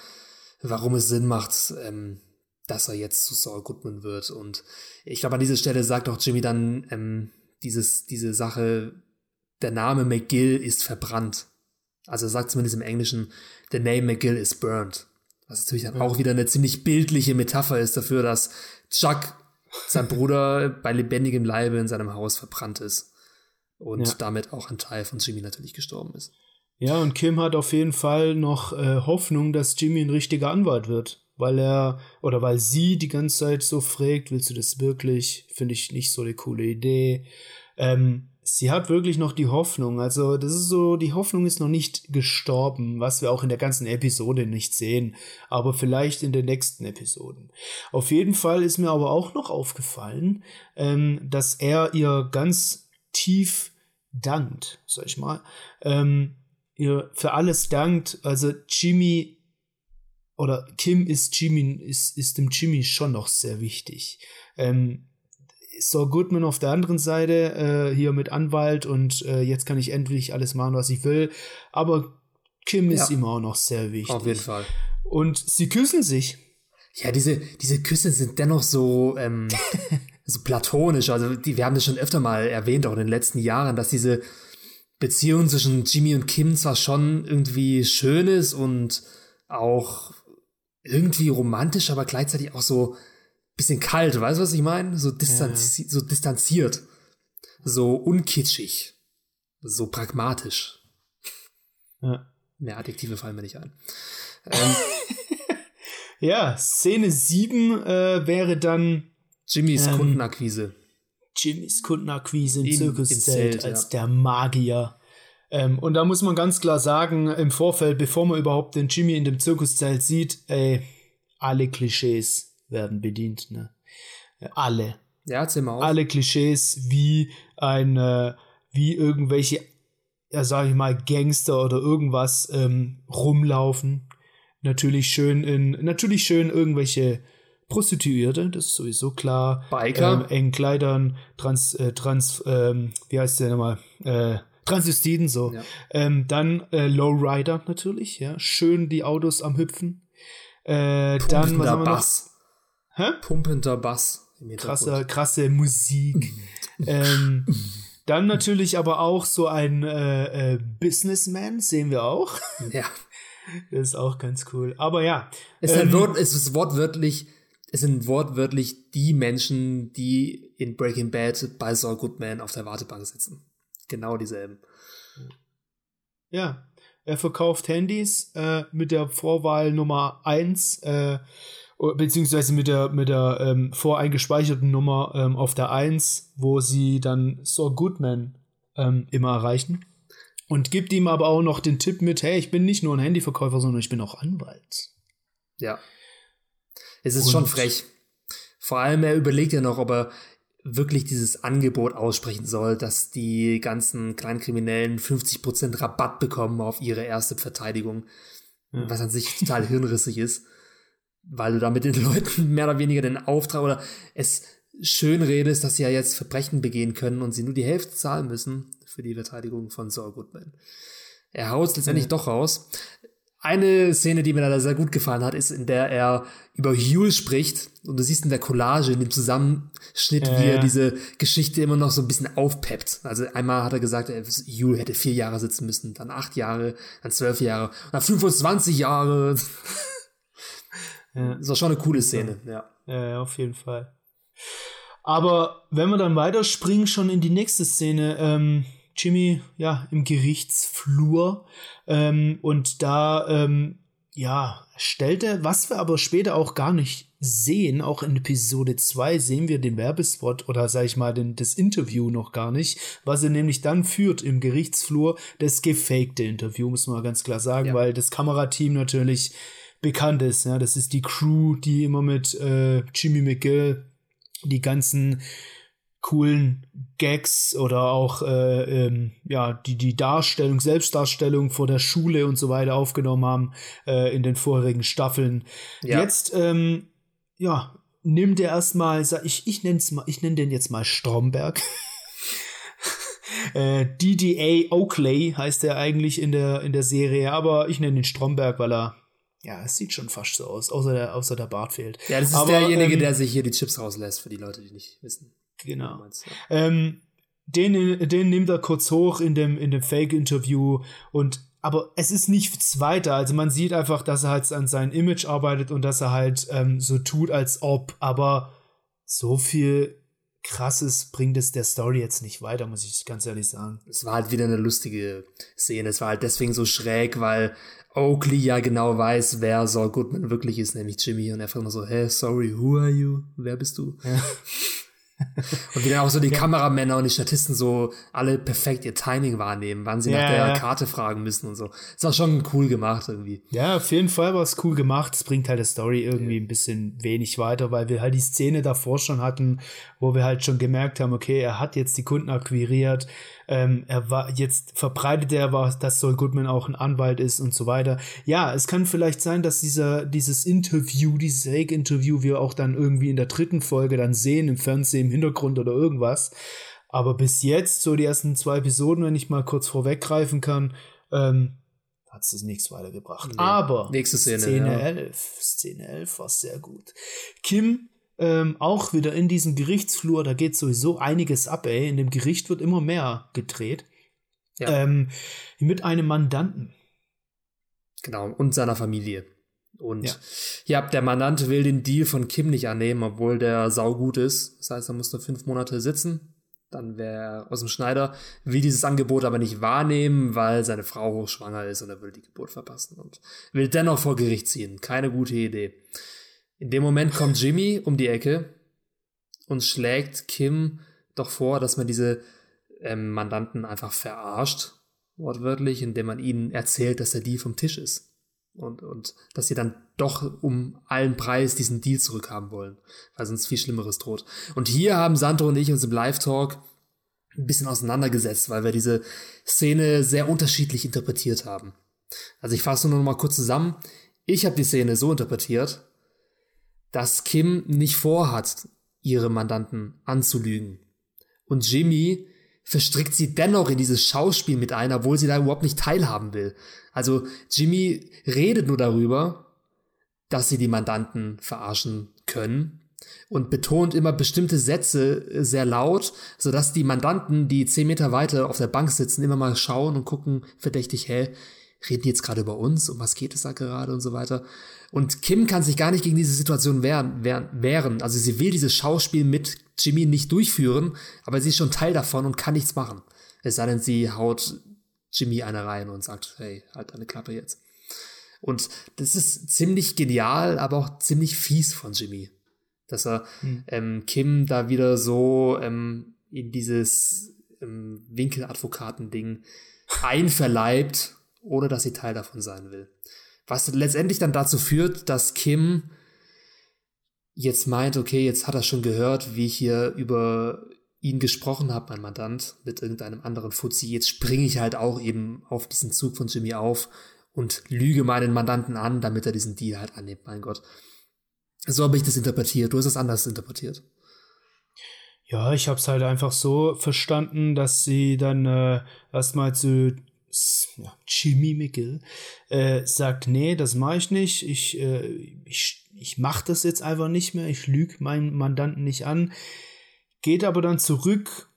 warum es Sinn macht, ähm, dass er jetzt zu Saul Goodman wird. Und ich glaube, an dieser Stelle sagt auch Jimmy dann ähm, dieses, diese Sache, der Name McGill ist verbrannt. Also er sagt zumindest im Englischen, the name McGill is burned. Was natürlich dann auch wieder eine ziemlich bildliche Metapher ist dafür, dass Chuck, sein Bruder, [laughs] bei lebendigem Leibe in seinem Haus verbrannt ist. Und ja. damit auch ein Teil von Jimmy natürlich gestorben ist. Ja, und Kim hat auf jeden Fall noch äh, Hoffnung, dass Jimmy ein richtiger Anwalt wird weil er oder weil sie die ganze Zeit so fragt, willst du das wirklich? Finde ich nicht so eine coole Idee. Ähm, sie hat wirklich noch die Hoffnung. Also, das ist so, die Hoffnung ist noch nicht gestorben, was wir auch in der ganzen Episode nicht sehen, aber vielleicht in den nächsten Episoden. Auf jeden Fall ist mir aber auch noch aufgefallen, ähm, dass er ihr ganz tief dankt, sag ich mal. Ähm, ihr für alles dankt. Also, Jimmy oder Kim ist Jimmy, ist, ist dem Jimmy schon noch sehr wichtig. Ähm, Saul Goodman auf der anderen Seite, äh, hier mit Anwalt und äh, jetzt kann ich endlich alles machen, was ich will. Aber Kim ist ja. ihm auch noch sehr wichtig. Auf jeden Fall. Und sie küssen sich. Ja, diese, diese Küsse sind dennoch so, ähm, [laughs] so platonisch. Also, die, wir haben das schon öfter mal erwähnt, auch in den letzten Jahren, dass diese Beziehung zwischen Jimmy und Kim zwar schon irgendwie schön ist und auch irgendwie romantisch, aber gleichzeitig auch so ein bisschen kalt, weißt du, was ich meine? So, distanzi ja. so distanziert, so unkitschig, so pragmatisch. Ja. Mehr Adjektive fallen mir nicht ein. [laughs] Ähm, ja, Szene 7 äh, wäre dann Jimmys ähm, Kundenakquise. Jimmys Kundenakquise im Zirkuszelt als ja. der Magier. Ähm, und da muss man ganz klar sagen, im Vorfeld, bevor man überhaupt den Jimmy in dem Zirkuszelt sieht, ey, alle Klischees werden bedient, ne? Alle. Ja, erzähl mal auf. Alle Klischees wie ein, äh, wie irgendwelche, ja, sag ich mal, Gangster oder irgendwas ähm, rumlaufen. Natürlich schön in, natürlich schön irgendwelche Prostituierte, das ist sowieso klar. Biker. Ähm, engen Kleidern, Trans, äh, Trans, ähm, wie heißt der nochmal? Äh, Transvestiten, so. Ja. Ähm, dann äh, Lowrider natürlich, ja. Schön die Autos am Hüpfen. Äh, dann, was haben wir Bass. Hä? Pumpender Bass. Krasse, krasse Musik. [laughs] ähm, dann natürlich aber auch so ein äh, äh, Businessman, sehen wir auch. [laughs] Ja. Das ist auch ganz cool. Aber ja. Es, ähm, Wort, es ist wortwörtlich, es sind wortwörtlich die Menschen, die in Breaking Bad bei Saul Goodman auf der Wartebank sitzen. Genau dieselben. Ja. Er verkauft Handys äh, mit der Vorwahl Nummer 1 äh, beziehungsweise mit der, mit der ähm, voreingespeicherten Nummer ähm, auf der 1, wo sie dann Saw Goodman ähm, immer erreichen. Und gibt ihm aber auch noch den Tipp mit, hey, ich bin nicht nur ein Handyverkäufer, sondern ich bin auch Anwalt. Ja. Es ist Und schon frech. Vor allem, er überlegt ja noch, ob er wirklich dieses Angebot aussprechen soll, dass die ganzen Kleinkriminellen 50% Rabatt bekommen auf ihre erste Verteidigung. Ja. Was an sich total hirnrissig ist weil du damit den [laughs] Leuten mehr oder weniger den Auftrag oder es schön redest, dass sie ja jetzt Verbrechen begehen können und sie nur die Hälfte zahlen müssen für die Verteidigung von Saul Goodman. Er haut es letztendlich ja. doch raus. Eine Szene, die mir da sehr gut gefallen hat, ist, in der er über Hugh spricht und du siehst in der Collage, in dem Zusammenschnitt, ja, wie er diese Geschichte immer noch so ein bisschen aufpeppt. Also einmal hat er gesagt, Hugh hätte vier Jahre sitzen müssen, dann acht Jahre, dann zwölf Jahre, dann 25 Jahre. Ja. Das war schon eine coole Szene, ja. Ja, auf jeden Fall. Aber wenn wir dann weiterspringen, schon in die nächste Szene, ähm, Jimmy, ja, im Gerichtsflur, ähm, und da, ähm, ja, stellte, was wir aber später auch gar nicht sehen, auch in Episode 2 sehen wir den Werbespot oder sag ich mal den, das Interview noch gar nicht, was er nämlich dann führt im Gerichtsflur, das gefakte Interview, muss man ganz klar sagen, ja. weil das Kamerateam natürlich bekannt ist. Ja, das ist die Crew, die immer mit äh, Jimmy McGill die ganzen coolen Gags oder auch äh, ähm, ja die die Darstellung Selbstdarstellung vor der Schule und so weiter aufgenommen haben äh, in den vorherigen Staffeln. Ja. Jetzt ähm, ja nimmt er erstmal ich ich nenne mal ich nenne den jetzt mal Stromberg. [laughs] äh, DDA Oakley heißt er eigentlich in der in der Serie, aber ich nenne ihn Stromberg, weil er ja, es sieht schon fast so aus, außer der, außer der Bart fehlt. Ja, das ist Aber, derjenige, ähm, der sich hier die Chips rauslässt, für die Leute, die nicht wissen. Genau. Meinst, ja. ähm, den, den nimmt er kurz hoch in dem, in dem Fake-Interview und aber es ist nichts weiter. Also man sieht einfach, dass er halt an seinem Image arbeitet und dass er halt ähm, so tut, als ob. Aber so viel krasses bringt es der Story jetzt nicht weiter, muss ich ganz ehrlich sagen. Es war halt wieder eine lustige Szene. Es war halt deswegen so schräg, weil Oakley ja genau weiß, wer Saul Goodman wirklich ist, nämlich Jimmy. Und er fragt immer so, hey, sorry, who are you? Wer bist du? Ja. [laughs] und wie dann auch so die ja. Kameramänner und die Statisten so alle perfekt ihr Timing wahrnehmen, wann sie ja, nach der ja. Karte fragen müssen und so. Das war schon cool gemacht irgendwie. Ja, auf jeden Fall war es cool gemacht. Es bringt halt der Story irgendwie ein bisschen wenig weiter, weil wir halt die Szene davor schon hatten, wo wir halt schon gemerkt haben, okay, er hat jetzt die Kunden akquiriert, ähm, er war jetzt verbreitet er war, dass Saul Goodman auch ein Anwalt ist und so weiter. Ja, es kann vielleicht sein, dass dieser dieses Interview, dieses Fake-Interview wir auch dann irgendwie in der dritten Folge dann sehen im Fernsehen im Hintergrund oder irgendwas. Aber bis jetzt, so die ersten zwei Episoden, wenn ich mal kurz vorweggreifen kann, ähm, hat es nichts weitergebracht. Nee. Aber Nächste Szene, Szene ja. 11, Szene 11 war sehr gut. Kim ähm, auch wieder in diesem Gerichtsflur, da geht sowieso einiges ab, ey. In dem Gericht wird immer mehr gedreht. Ja. Ähm, mit einem Mandanten. Genau, und seiner Familie. Und ja. ja, der Mandant will den Deal von Kim nicht annehmen, obwohl der saugut ist. Das heißt, er muss nur fünf Monate sitzen. Dann wäre er aus dem Schneider, will dieses Angebot aber nicht wahrnehmen, weil seine Frau hochschwanger ist und er will die Geburt verpassen und will dennoch vor Gericht ziehen. Keine gute Idee. In dem Moment kommt Jimmy um die Ecke und schlägt Kim doch vor, dass man diese ähm, Mandanten einfach verarscht, wortwörtlich, indem man ihnen erzählt, dass der Deal vom Tisch ist. Und, und dass sie dann doch um allen Preis diesen Deal zurückhaben wollen, weil sonst viel Schlimmeres droht. Und hier haben Sandro und ich uns im Live-Talk ein bisschen auseinandergesetzt, weil wir diese Szene sehr unterschiedlich interpretiert haben. Also ich fasse nur noch mal kurz zusammen. Ich habe die Szene so interpretiert, dass Kim nicht vorhat, ihre Mandanten anzulügen. Und Jimmy verstrickt sie dennoch in dieses Schauspiel mit ein, obwohl sie da überhaupt nicht teilhaben will. Also Jimmy redet nur darüber, dass sie die Mandanten verarschen können und betont immer bestimmte Sätze sehr laut, sodass die Mandanten, die zehn Meter weiter auf der Bank sitzen, immer mal schauen und gucken verdächtig, hä, reden die jetzt gerade über uns? Um was geht es da gerade und so weiter? Und Kim kann sich gar nicht gegen diese Situation wehren, wehren. Also sie will dieses Schauspiel mit Jimmy nicht durchführen, aber sie ist schon Teil davon und kann nichts machen. Es sei denn, sie haut Jimmy eine rein und sagt, hey, halt deine Klappe jetzt. Und das ist ziemlich genial, aber auch ziemlich fies von Jimmy. Dass er hm. ähm, Kim da wieder so ähm, in dieses ähm, Winkeladvokaten-Ding [laughs] einverleibt, ohne dass sie Teil davon sein will. Was letztendlich dann dazu führt, dass Kim jetzt meint, okay, jetzt hat er schon gehört, wie ich hier über ihn gesprochen habe, mein Mandant, mit irgendeinem anderen Fuzzi. Jetzt springe ich halt auch eben auf diesen Zug von Jimmy auf und lüge meinen Mandanten an, damit er diesen Deal halt annimmt, mein Gott. So habe ich das interpretiert. Du hast es anders interpretiert. Ja, ich habe es halt einfach so verstanden, dass sie dann äh, erstmal zu ja, Jimmy Mickel äh, sagt, nee, das mache ich nicht. Ich, äh, ich, ich mache das jetzt einfach nicht mehr. Ich lüge meinen Mandanten nicht an. Geht aber dann zurück.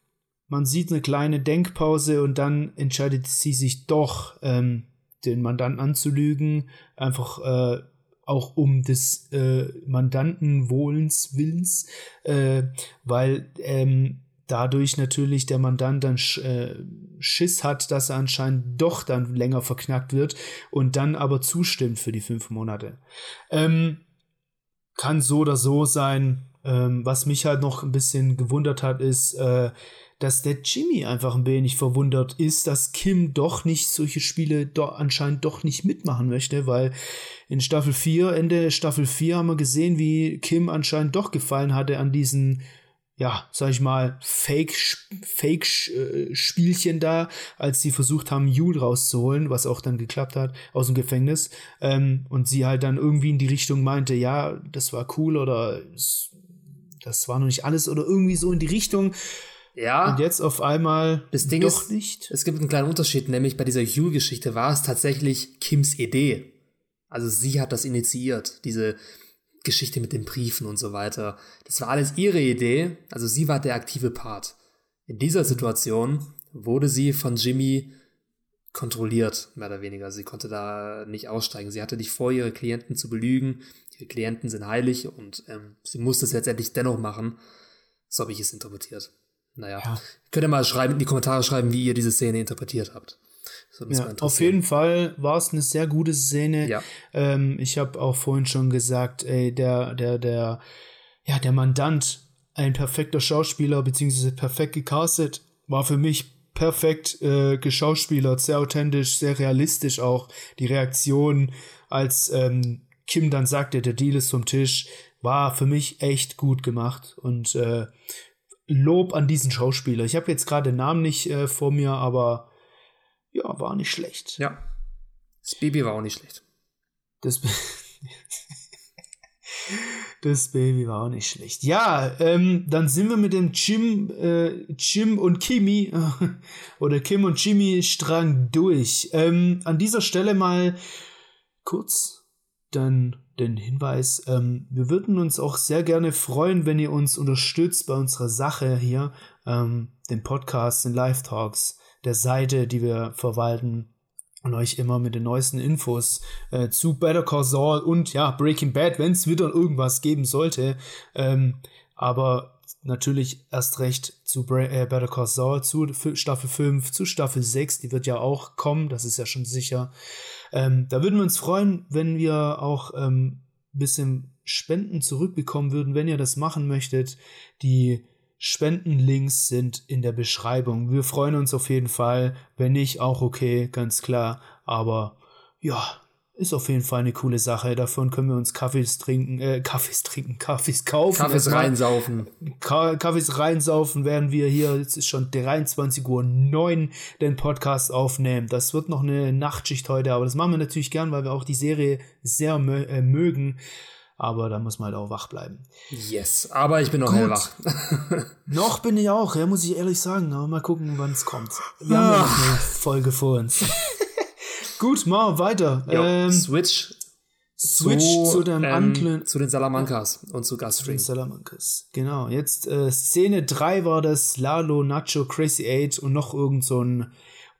Man sieht eine kleine Denkpause und dann entscheidet sie sich doch, ähm, den Mandanten anzulügen. Einfach äh, auch um des äh, Mandantenwohlens Willens, äh, weil ähm, dadurch natürlich der Mandant dann äh, Schiss hat, dass er anscheinend doch dann länger verknackt wird und dann aber zustimmt für die fünf Monate. Ähm, kann so oder so sein. Ähm, was mich halt noch ein bisschen gewundert hat, ist, äh, dass der Jimmy einfach ein wenig verwundert ist, dass Kim doch nicht solche Spiele do anscheinend doch nicht mitmachen möchte, weil in Staffel 4, Ende Staffel 4 haben wir gesehen, wie Kim anscheinend doch gefallen hatte an diesen ja, sag ich mal, Fake, Fake äh, Spielchen da, als sie versucht haben, Jule rauszuholen, was auch dann geklappt hat, aus dem Gefängnis. Ähm, und sie halt dann irgendwie in die Richtung meinte, ja, das war cool oder das war noch nicht alles oder irgendwie so in die Richtung. Ja. Und jetzt auf einmal das Ding doch ist, nicht. Es gibt einen kleinen Unterschied, nämlich bei dieser Hugh-Geschichte war es tatsächlich Kims Idee. Also sie hat das initiiert, diese Geschichte mit den Briefen und so weiter. Das war alles ihre Idee, also sie war der aktive Part. In dieser Situation wurde sie von Jimmy kontrolliert, mehr oder weniger. Sie konnte da nicht aussteigen. Sie hatte nicht vor, ihre Klienten zu belügen. Ihre Klienten sind heilig und ähm, sie musste es letztendlich dennoch machen. So habe ich es interpretiert. Naja, ja. könnt ihr mal schreiben, in die Kommentare schreiben, wie ihr diese Szene interpretiert habt. Ja, auf jeden Fall war es eine sehr gute Szene. Ja. Ähm, ich habe auch vorhin schon gesagt, ey, der, der, der, ja, der Mandant, ein perfekter Schauspieler, beziehungsweise perfekt gecastet, war für mich perfekt äh, geschauspielert, sehr authentisch, sehr realistisch auch. Die Reaktion, als ähm, Kim dann sagte, der Deal ist vom Tisch, war für mich echt gut gemacht. Und äh, Lob an diesen Schauspieler. Ich habe jetzt gerade den Namen nicht äh, vor mir, aber ja, war nicht schlecht. Ja. Das Baby war auch nicht schlecht. Das, [laughs] das Baby war auch nicht schlecht. Ja, ähm, dann sind wir mit dem Jim, äh, Jim und Kimi [laughs] oder Kim und Jimmy Strang durch. Ähm, an dieser Stelle mal kurz dann den Hinweis, ähm, wir würden uns auch sehr gerne freuen, wenn ihr uns unterstützt bei unserer Sache hier, ähm, den Podcast, den Live-Talks der Seite, die wir verwalten und euch immer mit den neuesten Infos äh, zu Better Call Saul und ja, Breaking Bad, wenn es wieder irgendwas geben sollte. Ähm, aber natürlich erst recht zu Bra äh, Better Call Saul, zu Staffel 5, zu Staffel 6, die wird ja auch kommen, das ist ja schon sicher. Ähm, da würden wir uns freuen, wenn wir auch ähm, bisschen Spenden zurückbekommen würden, wenn ihr das machen möchtet. Die Spendenlinks sind in der Beschreibung. Wir freuen uns auf jeden Fall. Wenn nicht, auch okay, ganz klar. Aber ja, ist auf jeden Fall eine coole Sache. Davon können wir uns Kaffees trinken, äh, Kaffees trinken, [laughs] Kaffees kaufen. Kaffees reinsaufen. Ka Kaffees reinsaufen, während wir hier, jetzt ist schon 23.09 Uhr, den Podcast aufnehmen. Das wird noch eine Nachtschicht heute, aber das machen wir natürlich gern, weil wir auch die Serie sehr mö äh, mögen. Aber da muss man halt auch wach bleiben. Yes, aber ich bin noch hellwach. [laughs] noch bin ich auch, ja, muss ich ehrlich sagen. Aber mal gucken, wann es kommt. Wir haben ja noch eine Folge vor uns. [laughs] Gut, mal weiter. Ähm, Switch. Switch zu, zu dem ähm, Zu den Salamancas und zu Gastring. Salamancas, genau. Jetzt äh, Szene 3 war das Lalo, Nacho, Crazy 8 und noch irgend so ein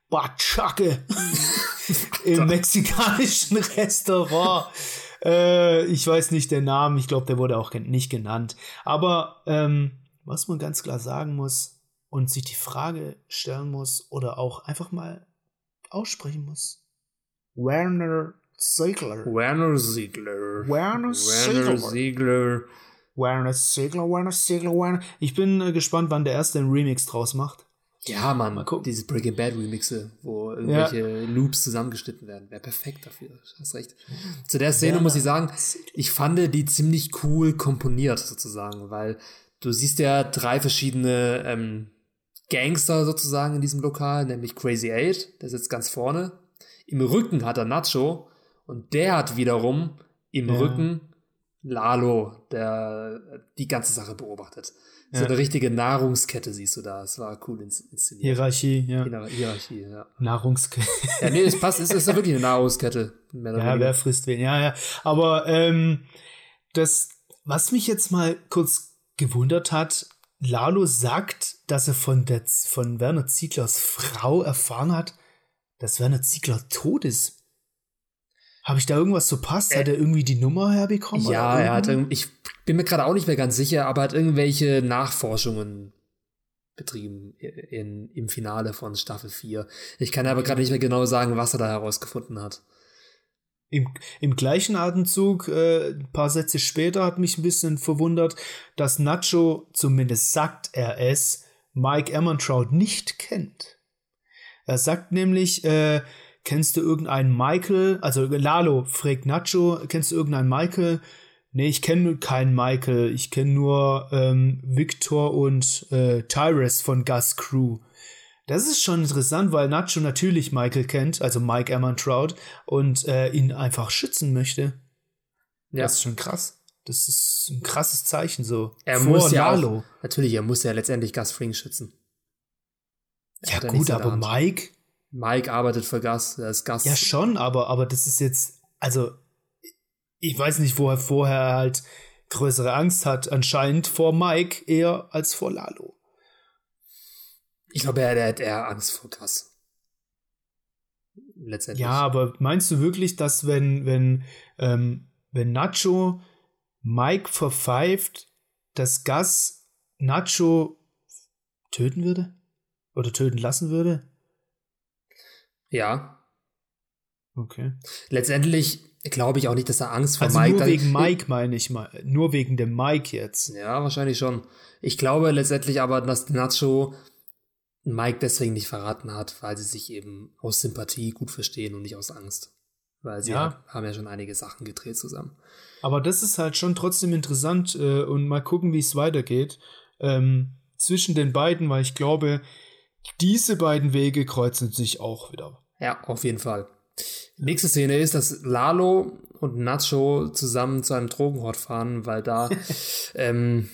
Bachake [laughs] im mexikanischen Restaurant. Äh, ich weiß nicht den Namen, ich glaube, der wurde auch nicht genannt. Aber ähm, was man ganz klar sagen muss und sich die Frage stellen muss oder auch einfach mal aussprechen muss, Werner Ziegler. Werner Ziegler. Werner Ziegler. Ziegler. Werner Ziegler, Werner Ziegler, Werner. Ich bin äh, gespannt, wann der erste einen Remix draus macht. Ja, Mann, mal gucken. diese Breaking Bad Remixe, wo irgendwelche ja. Loops zusammengeschnitten werden. Wäre perfekt dafür. Hast recht. Zu der Szene Werner. muss ich sagen, ich fand die ziemlich cool komponiert, sozusagen, weil du siehst ja drei verschiedene ähm, Gangster sozusagen in diesem Lokal, nämlich Crazy Eight, der sitzt ganz vorne, im Rücken hat er Nacho und der hat wiederum im ja. Rücken Lalo, der die ganze Sache beobachtet. So eine richtige Nahrungskette siehst du da. Es war cool inszeniert. Hierarchie, ja. Hierarchie, ja. Nahrungskette. ja, nee, es passt. Es ist ja wirklich eine Nahrungskette. Ja, wer frisst wen? Ja, ja. Aber ähm, das, was mich jetzt mal kurz gewundert hat, Lalo sagt, dass er von, der, von Werner Zieglers Frau erfahren hat, dass Werner Ziegler tot ist. Habe ich da irgendwas verpasst? Hat äh, er irgendwie die Nummer herbekommen? Ja, er hat, ich bin mir gerade auch nicht mehr ganz sicher, aber hat irgendwelche Nachforschungen betrieben in, im Finale von Staffel 4. Ich kann aber gerade nicht mehr genau sagen, was er da herausgefunden hat. Im, Im gleichen Atemzug, äh, ein paar Sätze später, hat mich ein bisschen verwundert, dass Nacho, zumindest sagt er es, Mike Emertraut nicht kennt. Er sagt nämlich, äh, kennst du irgendeinen Michael? Also Lalo fragt Nacho, kennst du irgendeinen Michael? Nee, ich kenne keinen Michael. Ich kenne nur ähm, Victor und äh, Tyrus von Gus Crew. Das ist schon interessant, weil Nacho natürlich Michael kennt, also Mike Emertraut, und äh, ihn einfach schützen möchte. Ja. Das ist schon krass. Das ist ein krasses Zeichen so. Er muss ja Lalo. Auch, natürlich, er muss ja letztendlich Gus Fring schützen. Ja, gut, aber Mike. Mike arbeitet für Gas, er ist Gas. Ja, schon, aber, aber das ist jetzt, also, ich weiß nicht, wo er vorher halt größere Angst hat, anscheinend vor Mike eher als vor Lalo. Ich glaube, er, er hat eher Angst vor Gas. Letztendlich. Ja, aber meinst du wirklich, dass wenn, wenn, ähm, wenn Nacho Mike verpfeift, dass Gas Nacho töten würde? Oder töten lassen würde? Ja. Okay. Letztendlich glaube ich auch nicht, dass er Angst vor also Mike Nur wegen [laughs] Mike meine ich mal. Nur wegen dem Mike jetzt. Ja, wahrscheinlich schon. Ich glaube letztendlich aber, dass Nacho Mike deswegen nicht verraten hat, weil sie sich eben aus Sympathie gut verstehen und nicht aus Angst. Weil sie ja. haben ja schon einige Sachen gedreht zusammen. Aber das ist halt schon trotzdem interessant äh, und mal gucken, wie es weitergeht. Ähm, zwischen den beiden, weil ich glaube, diese beiden Wege kreuzen sich auch wieder. Ja, auf jeden Fall. Nächste Szene ist, dass Lalo und Nacho zusammen zu einem Drogenhort fahren, weil da [laughs] ähm,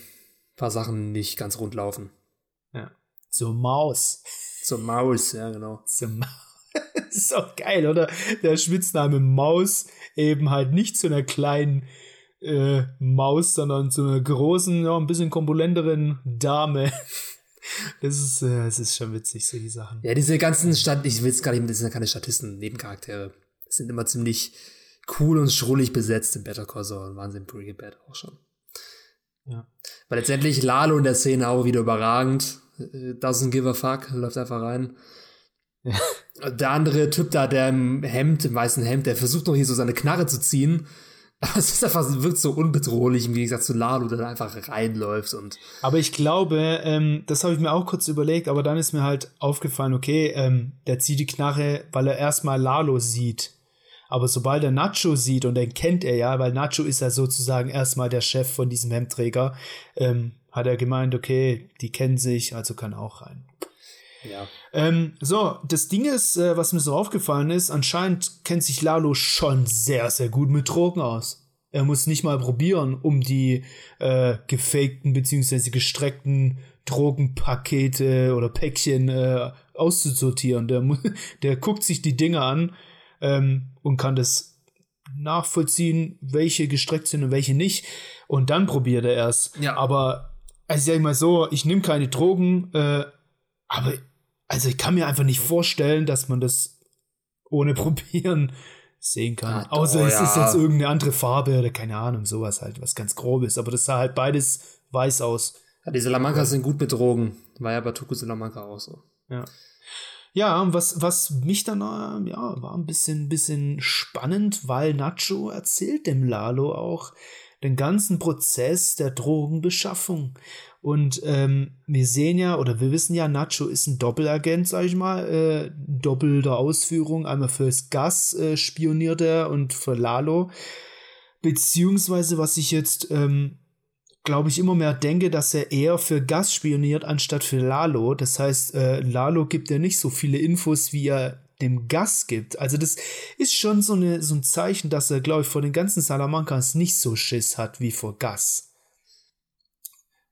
paar Sachen nicht ganz rund laufen. Ja. Zur Maus. Zur Maus, ja, genau. Zur Maus. [laughs] ist auch geil, oder? Der Spitzname Maus eben halt nicht zu einer kleinen äh, Maus, sondern zu einer großen, ja, ein bisschen kompulenteren Dame. Das ist, äh, das ist schon witzig, so die Sachen. Ja, diese ganzen Stat ich will es gar nicht, das sind ja keine Statisten, Nebencharaktere. Das sind immer ziemlich cool und schrullig besetzt in Better Call Saul und Wahnsinn Breaking Bad auch schon. Ja. Weil letztendlich Lalo in der Szene auch wieder überragend. Äh, doesn't give a fuck, läuft einfach rein. Ja. Der andere Typ da, der im Hemd, im weißen Hemd, der versucht noch hier so seine Knarre zu ziehen. [laughs] es ist einfach, wirkt so unbedrohlich im Gegensatz zu Lalo, der da einfach reinläuft und. Aber ich glaube, ähm, das habe ich mir auch kurz überlegt, aber dann ist mir halt aufgefallen, okay, ähm, der zieht die Knarre, weil er erstmal Lalo sieht. Aber sobald er Nacho sieht, und den kennt er ja, weil Nacho ist ja sozusagen erstmal der Chef von diesem Hemdträger, ähm, hat er gemeint, okay, die kennen sich, also kann auch rein. Ja. Ähm, so, das Ding ist, äh, was mir so aufgefallen ist, anscheinend kennt sich Lalo schon sehr, sehr gut mit Drogen aus. Er muss nicht mal probieren, um die äh, gefakten bzw. gestreckten Drogenpakete oder Päckchen äh, auszusortieren. Der, [laughs] der guckt sich die Dinge an ähm, und kann das nachvollziehen, welche gestreckt sind und welche nicht. Und dann probiert er es. Ja. Aber, also sag ich mal so, ich nehme keine Drogen, äh, aber also ich kann mir einfach nicht vorstellen, dass man das ohne [laughs] Probieren sehen kann. Ja, Außer oh, es ja. ist jetzt irgendeine andere Farbe oder keine Ahnung, sowas halt, was ganz grob ist. Aber das sah halt beides weiß aus. Ja, die Salamancas sind gut betrogen. War ja bei Tuku Salamanca auch so. Ja. Ja, und was, was mich dann, äh, ja, war ein bisschen, bisschen spannend, weil Nacho erzählt dem Lalo auch den ganzen Prozess der Drogenbeschaffung. Und ähm, wir sehen ja, oder wir wissen ja, Nacho ist ein Doppelagent, sag ich mal, äh, doppelter Ausführung. Einmal fürs Gas äh, spioniert er und für Lalo. Beziehungsweise, was ich jetzt ähm, glaube ich, immer mehr denke, dass er eher für Gas spioniert, anstatt für Lalo. Das heißt, äh, Lalo gibt ja nicht so viele Infos, wie er dem Gas gibt. Also das ist schon so, eine, so ein Zeichen, dass er, glaube ich, vor den ganzen Salamancas nicht so Schiss hat wie vor Gas.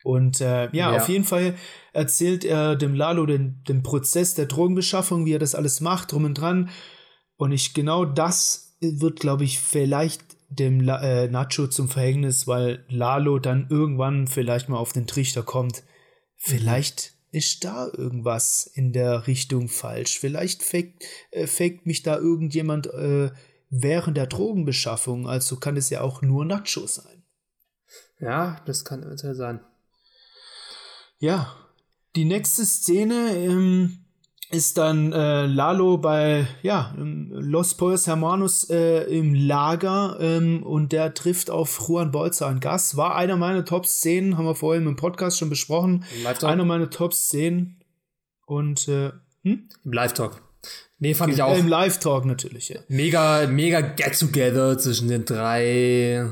Und äh, ja, ja, auf jeden Fall erzählt er dem Lalo den, den Prozess der Drogenbeschaffung, wie er das alles macht, drum und dran. Und ich genau das wird, glaube ich, vielleicht dem La äh, Nacho zum Verhängnis, weil Lalo dann irgendwann vielleicht mal auf den Trichter kommt. Vielleicht ist da irgendwas in der Richtung falsch. Vielleicht faked, äh, faked mich da irgendjemand äh, während der Drogenbeschaffung. Also kann es ja auch nur Nacho sein. Ja, das kann eventuell sein. Ja, die nächste Szene ähm, ist dann äh, Lalo bei ja, Los Pollos Hermanos äh, im Lager ähm, und der trifft auf Juan Bolzer an Gas. War einer meiner Top-Szenen, haben wir vorhin im Podcast schon besprochen. Einer meiner Top-Szenen. Und äh, hm? Im Live-Talk. Nee, fand okay, ich auch. Im Live-Talk natürlich, ja. Mega, mega Get-Together zwischen den drei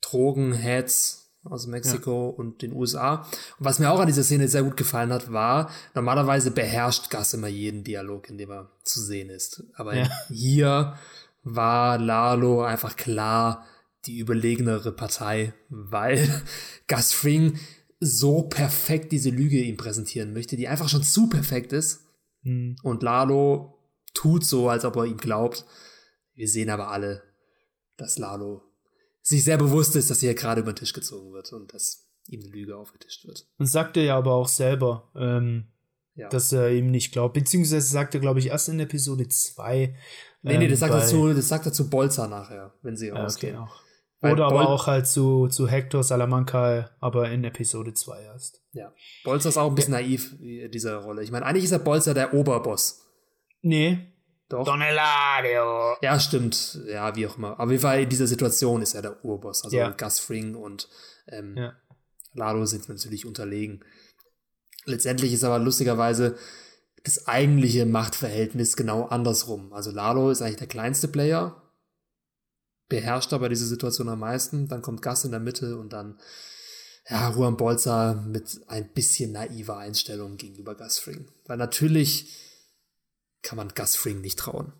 Drogenheads aus Mexiko ja. und den USA. Und was mir auch an dieser Szene sehr gut gefallen hat, war, normalerweise beherrscht Gas immer jeden Dialog, in dem er zu sehen ist. Aber ja. hier war Lalo einfach klar die überlegenere Partei, weil [laughs] Gus Fring so perfekt diese Lüge ihm präsentieren möchte, die einfach schon zu perfekt ist. Mhm. Und Lalo tut so, als ob er ihm glaubt. Wir sehen aber alle, dass Lalo sich sehr bewusst ist, dass hier gerade über den Tisch gezogen wird und dass ihm eine Lüge aufgetischt wird. Und sagt er ja aber auch selber, ähm, ja. dass er ihm nicht glaubt. Beziehungsweise sagt er, glaube ich, erst in Episode 2. Nee, nee, das sagt, er zu, das sagt er zu Bolzer nachher, wenn sie rausgehen. Okay, Oder aber auch halt zu, zu Hector Salamanca, aber in Episode 2 erst. Ja. Bolzer ist auch ein bisschen ja. naiv, dieser Rolle. Ich meine, eigentlich ist er Bolzer der Oberboss. Nee, doch. Don Eladio. Ja, stimmt. Ja, wie auch immer. Aber wie in dieser Situation ist er der Urboss. Also ja. Gus Fring und ähm, ja. Lado sind natürlich unterlegen. Letztendlich ist aber lustigerweise das eigentliche Machtverhältnis genau andersrum. Also Lalo ist eigentlich der kleinste Player, beherrscht aber diese Situation am meisten. Dann kommt Gus in der Mitte und dann ja, Juan Bolza mit ein bisschen naiver Einstellung gegenüber Gus Fring. Weil natürlich kann man Gus Fring nicht trauen.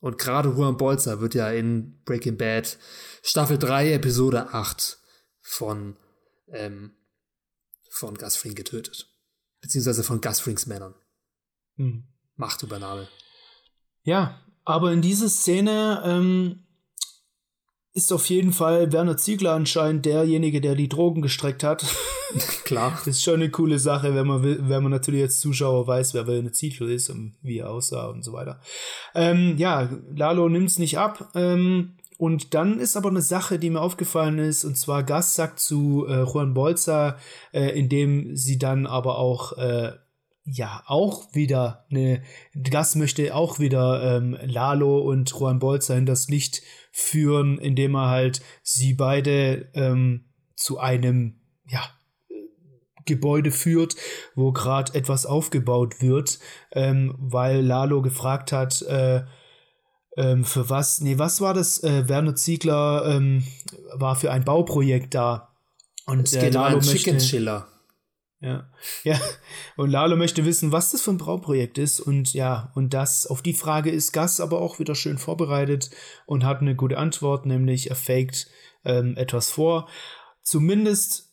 Und gerade Juan Bolzer wird ja in Breaking Bad Staffel 3, Episode 8 von, ähm, von Gus Fring getötet. Beziehungsweise von Gus Frings Männern. Hm. Machtübernahme. Ja, aber in dieser Szene ähm, ist auf jeden Fall Werner Ziegler anscheinend derjenige, der die Drogen gestreckt hat. [laughs] Klar. Das ist schon eine coole Sache, wenn man, will, wenn man natürlich als Zuschauer weiß, wer Werner Ziegler ist und wie er aussah und so weiter. Ähm, ja, Lalo nimmt es nicht ab. Ähm, und dann ist aber eine Sache, die mir aufgefallen ist, und zwar Gas sagt zu äh, Juan Bolza, äh, indem sie dann aber auch äh, ja auch wieder eine, das möchte auch wieder ähm, Lalo und Juan Bolzer in das Licht führen, indem er halt sie beide ähm, zu einem, ja, Gebäude führt, wo gerade etwas aufgebaut wird, ähm, weil Lalo gefragt hat, äh, ähm, für was, nee, was war das? Äh, Werner Ziegler ähm, war für ein Bauprojekt da. Und es geht äh, Lalo um einen Chicken Chiller. Ja, ja. Und Lalo möchte wissen, was das für ein Brauprojekt ist. Und ja, und das, auf die Frage ist Gas aber auch wieder schön vorbereitet und hat eine gute Antwort, nämlich er faked ähm, etwas vor. Zumindest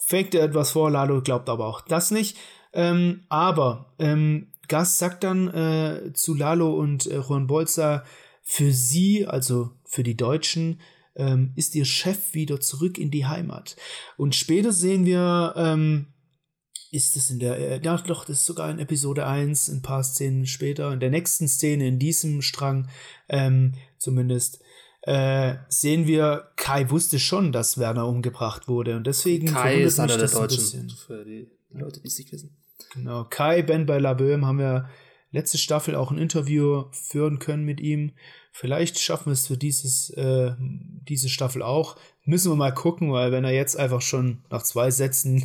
faked er etwas vor, Lalo glaubt aber auch das nicht. Ähm, aber ähm, Gas sagt dann äh, zu Lalo und äh, Juan Bolza, für sie, also für die Deutschen, ähm, ist ihr Chef wieder zurück in die Heimat. Und später sehen wir, ähm, ist es in der, äh, ja doch, das ist sogar in Episode 1, ein paar Szenen später, in der nächsten Szene, in diesem Strang ähm, zumindest, äh, sehen wir, Kai wusste schon, dass Werner umgebracht wurde. Und deswegen Kai ist einer der Deutschen, für die Leute, die es nicht wissen. Genau, Kai Ben bei La Böhm haben wir letzte Staffel auch ein Interview führen können mit ihm. Vielleicht schaffen wir es für dieses, äh, diese Staffel auch. Müssen wir mal gucken, weil wenn er jetzt einfach schon nach zwei Sätzen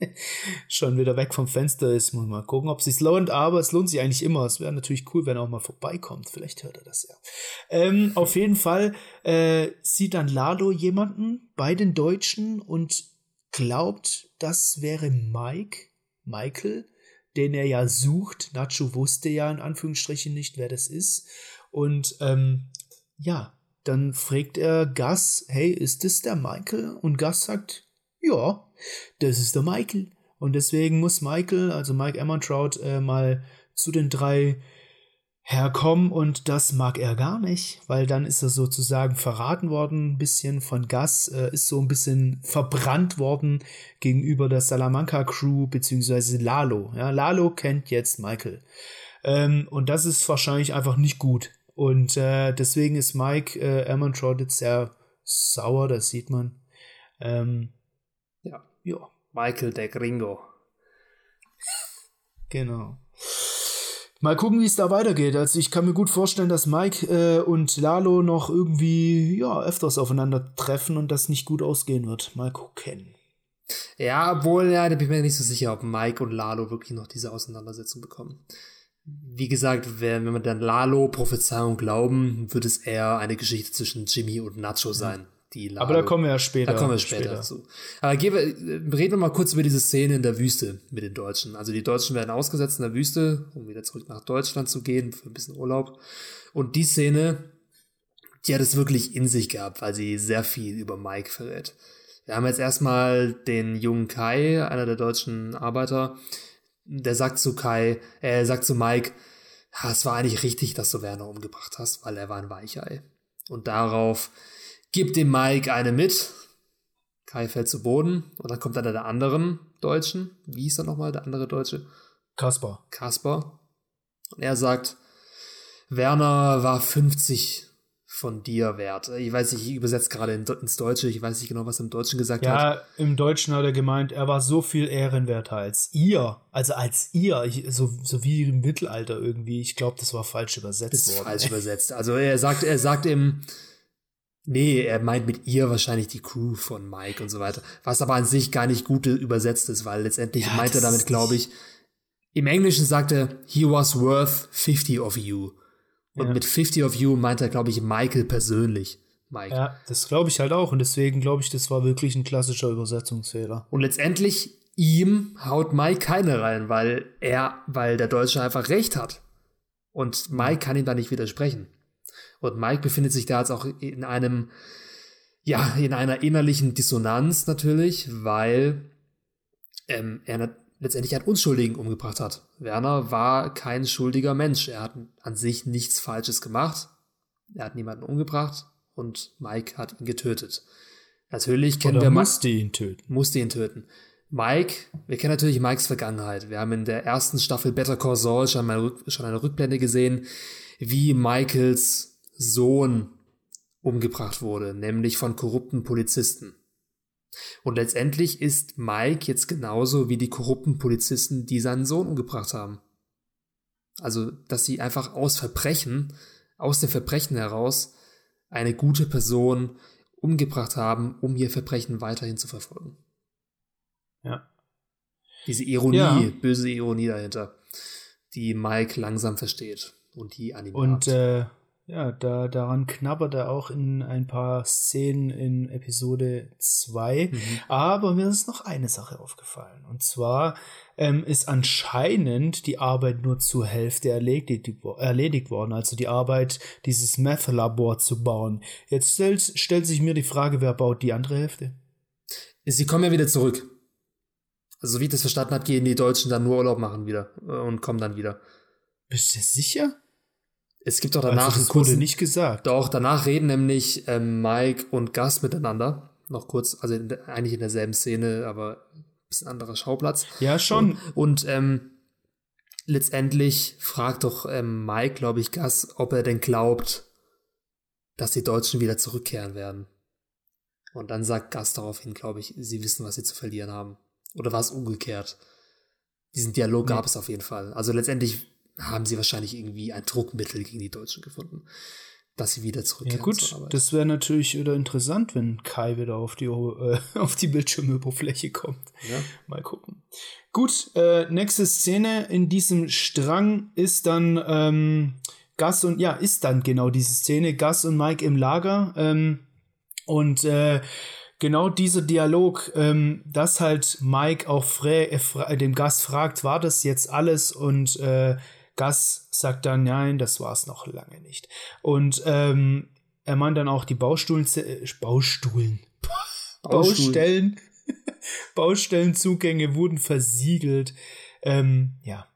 [laughs] schon wieder weg vom Fenster ist, muss man mal gucken, ob es sich lohnt. Aber es lohnt sich eigentlich immer. Es wäre natürlich cool, wenn er auch mal vorbeikommt. Vielleicht hört er das ja. Ähm, auf jeden Fall äh, sieht dann Lalo jemanden bei den Deutschen und glaubt, das wäre Mike, Michael, den er ja sucht. Nacho wusste ja in Anführungsstrichen nicht, wer das ist. Und ähm, ja, dann fragt er Gus, hey, ist das der Michael? Und Gus sagt, ja, das ist der Michael. Und deswegen muss Michael, also Mike Emmontrout, äh, mal zu den drei herkommen und das mag er gar nicht, weil dann ist er sozusagen verraten worden, ein bisschen von Gas, äh, ist so ein bisschen verbrannt worden gegenüber der Salamanca Crew beziehungsweise Lalo. Ja, Lalo kennt jetzt Michael. Ähm, und das ist wahrscheinlich einfach nicht gut. Und äh, deswegen ist Mike äh, Ermontrout jetzt sehr sauer, das sieht man. Ähm, ja. ja. Michael der Gringo. Genau. Mal gucken, wie es da weitergeht. Also ich kann mir gut vorstellen, dass Mike äh, und Lalo noch irgendwie ja öfters aufeinandertreffen und das nicht gut ausgehen wird. Mal gucken. Ja, obwohl, ja, da bin ich mir nicht so sicher, ob Mike und Lalo wirklich noch diese Auseinandersetzung bekommen. Wie gesagt, wenn, wenn wir dann Lalo Prophezeiung glauben, wird es eher eine Geschichte zwischen Jimmy und Nacho sein die Lage. Aber da kommen wir ja später. Da kommen wir später, später. dazu. Aber gehen wir, reden wir mal kurz über diese Szene in der Wüste mit den Deutschen. Also die Deutschen werden ausgesetzt in der Wüste, um wieder zurück nach Deutschland zu gehen für ein bisschen Urlaub. Und die Szene, die hat es wirklich in sich gehabt, weil sie sehr viel über Mike verrät. Wir haben jetzt erstmal den jungen Kai, einer der deutschen Arbeiter, der sagt zu Kai, er sagt zu Mike, es war eigentlich richtig, dass du Werner umgebracht hast, weil er war ein Weichei. Und darauf gibt dem Mike eine mit. Kai fällt zu Boden und dann kommt einer der anderen Deutschen. Wie hieß er nochmal, der andere Deutsche? Kaspar. Kaspar. Und er sagt, Werner war 50 von dir wert. Ich weiß nicht, ich übersetze gerade ins Deutsche, ich weiß nicht genau, was er im Deutschen gesagt ja, hat. Ja, im Deutschen hat er gemeint, er war so viel ehrenwerter als ihr. Also als ihr, ich, so, so wie im Mittelalter irgendwie. Ich glaube, das war falsch übersetzt das ist worden. falsch [laughs] übersetzt. Also er sagt, er sagt im, Nee, er meint mit ihr wahrscheinlich die Crew von Mike und so weiter. Was aber an sich gar nicht gut übersetzt ist, weil letztendlich ja, meint er damit, glaube ich, im Englischen sagt er, he was worth 50 of you. Und ja. mit 50 of you meint er, glaube ich, Michael persönlich. Mike. Ja, das glaube ich halt auch. Und deswegen glaube ich, das war wirklich ein klassischer Übersetzungsfehler. Und letztendlich ihm haut Mike keine rein, weil er, weil der Deutsche einfach recht hat. Und Mike kann ihm da nicht widersprechen. Und Mike befindet sich da jetzt auch in einem, ja, in einer innerlichen Dissonanz natürlich, weil ähm, er letztendlich einen Unschuldigen umgebracht hat. Werner war kein schuldiger Mensch. Er hat an sich nichts Falsches gemacht. Er hat niemanden umgebracht und Mike hat ihn getötet. Natürlich kennen Oder wir musste ihn töten. Musste ihn töten. Mike, wir kennen natürlich Mikes Vergangenheit. Wir haben in der ersten Staffel Better Call Saul schon, mal, schon eine Rückblende gesehen, wie Michaels Sohn umgebracht wurde, nämlich von korrupten Polizisten. Und letztendlich ist Mike jetzt genauso wie die korrupten Polizisten, die seinen Sohn umgebracht haben. Also, dass sie einfach aus Verbrechen, aus dem Verbrechen heraus, eine gute Person umgebracht haben, um ihr Verbrechen weiterhin zu verfolgen. Ja. Diese Ironie, ja. böse Ironie dahinter, die Mike langsam versteht und die animiert. Und äh, ja, da, daran knabbert er auch in ein paar Szenen in Episode 2. Mhm. Aber mir ist noch eine Sache aufgefallen. Und zwar ähm, ist anscheinend die Arbeit nur zur Hälfte erledigt, erledigt worden. Also die Arbeit, dieses Meth-Labor zu bauen. Jetzt stellt, stellt sich mir die Frage, wer baut die andere Hälfte? Sie kommen ja wieder zurück. Also, wie ich das verstanden habe, gehen die Deutschen dann nur Urlaub machen wieder äh, und kommen dann wieder. Bist du sicher? Es gibt doch danach also, das kurzen, wurde nicht gesagt. Doch, danach reden nämlich ähm, Mike und Gus miteinander. Noch kurz, also in, eigentlich in derselben Szene, aber ein bisschen anderer Schauplatz. Ja, schon. Und, und ähm, letztendlich fragt doch ähm, Mike, glaube ich, Gus, ob er denn glaubt, dass die Deutschen wieder zurückkehren werden. Und dann sagt Gus daraufhin, glaube ich, sie wissen, was sie zu verlieren haben. Oder war es umgekehrt? Diesen Dialog nee. gab es auf jeden Fall. Also letztendlich haben sie wahrscheinlich irgendwie ein Druckmittel gegen die Deutschen gefunden, dass sie wieder zurückkehren. Ja gut, das wäre natürlich wieder interessant, wenn Kai wieder auf die, äh, [laughs] auf die Bildschirmoberfläche kommt. Ja. Mal gucken. Gut, äh, nächste Szene in diesem Strang ist dann ähm, Gus und, ja, ist dann genau diese Szene, Gus und Mike im Lager ähm, und äh, genau dieser Dialog, ähm, dass halt Mike auch äh, dem Gast fragt, war das jetzt alles und äh, Gas sagt dann, nein, das war es noch lange nicht. Und ähm, er meint dann auch die Baustuhlen, äh, Baustuhlen, Baustellen, [laughs] Baustellenzugänge wurden versiegelt. Ähm, ja,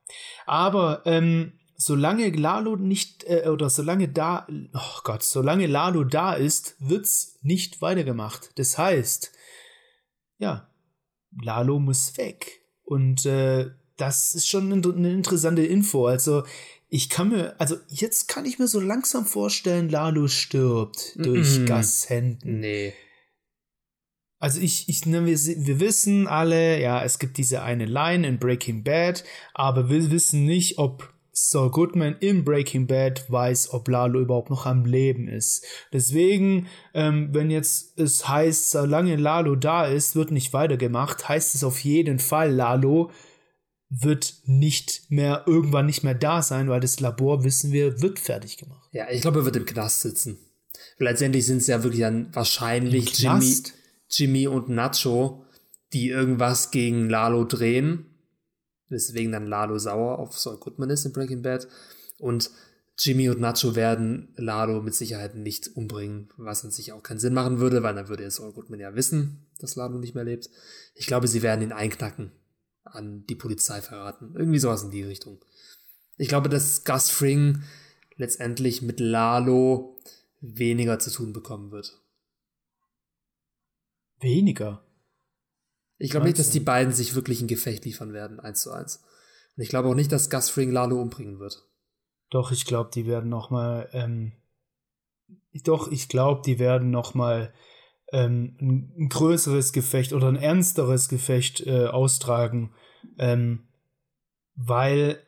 aber ähm, solange Lalo nicht äh, oder solange da, oh Gott, solange Lalo da ist, wird's nicht weitergemacht. Das heißt, ja, Lalo muss weg und äh, das ist schon eine interessante Info. Also, ich kann mir, also jetzt kann ich mir so langsam vorstellen, Lalo stirbt mm -mm. durch Gashänden. Nee. Also ich, ich, ne, wir, wir wissen alle, ja, es gibt diese eine Line in Breaking Bad, aber wir wissen nicht, ob Saul Goodman in Breaking Bad weiß, ob Lalo überhaupt noch am Leben ist. Deswegen, ähm, wenn jetzt es heißt, solange Lalo da ist, wird nicht weitergemacht, heißt es auf jeden Fall, Lalo wird nicht mehr, irgendwann nicht mehr da sein, weil das Labor, wissen wir, wird fertig gemacht. Ja, ich glaube, er wird im Knast sitzen. letztendlich sind es ja wirklich dann wahrscheinlich Jimmy, Jimmy und Nacho, die irgendwas gegen Lalo drehen. Weswegen dann Lalo sauer auf Saul Goodman ist in Breaking Bad. Und Jimmy und Nacho werden Lalo mit Sicherheit nicht umbringen, was an sich auch keinen Sinn machen würde, weil dann würde es Saul Goodman ja wissen, dass Lalo nicht mehr lebt. Ich glaube, sie werden ihn einknacken an die Polizei verraten. Irgendwie sowas in die Richtung. Ich glaube, dass Gus Fring letztendlich mit Lalo weniger zu tun bekommen wird. Weniger? Ich glaube nicht, dass die beiden sich wirklich ein Gefecht liefern werden, eins zu eins. Und ich glaube auch nicht, dass Gus Fring Lalo umbringen wird. Doch, ich glaube, die werden noch mal. Ähm, doch, ich glaube, die werden noch mal ähm, ein größeres Gefecht oder ein ernsteres Gefecht äh, austragen, ähm, weil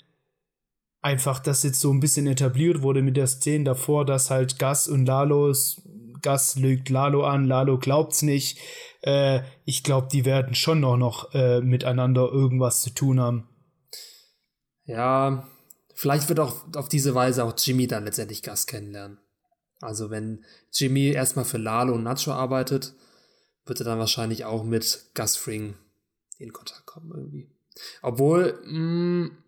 einfach das jetzt so ein bisschen etabliert wurde mit der Szene davor, dass halt Gas und Lalos, Gas lügt Lalo an, Lalo glaubt's nicht. Äh, ich glaube, die werden schon noch, noch äh, miteinander irgendwas zu tun haben. Ja, vielleicht wird auch auf diese Weise auch Jimmy dann letztendlich Gas kennenlernen. Also wenn Jimmy erstmal für Lalo und Nacho arbeitet, wird er dann wahrscheinlich auch mit Gus Fring in Kontakt kommen irgendwie. Obwohl, mh, mm,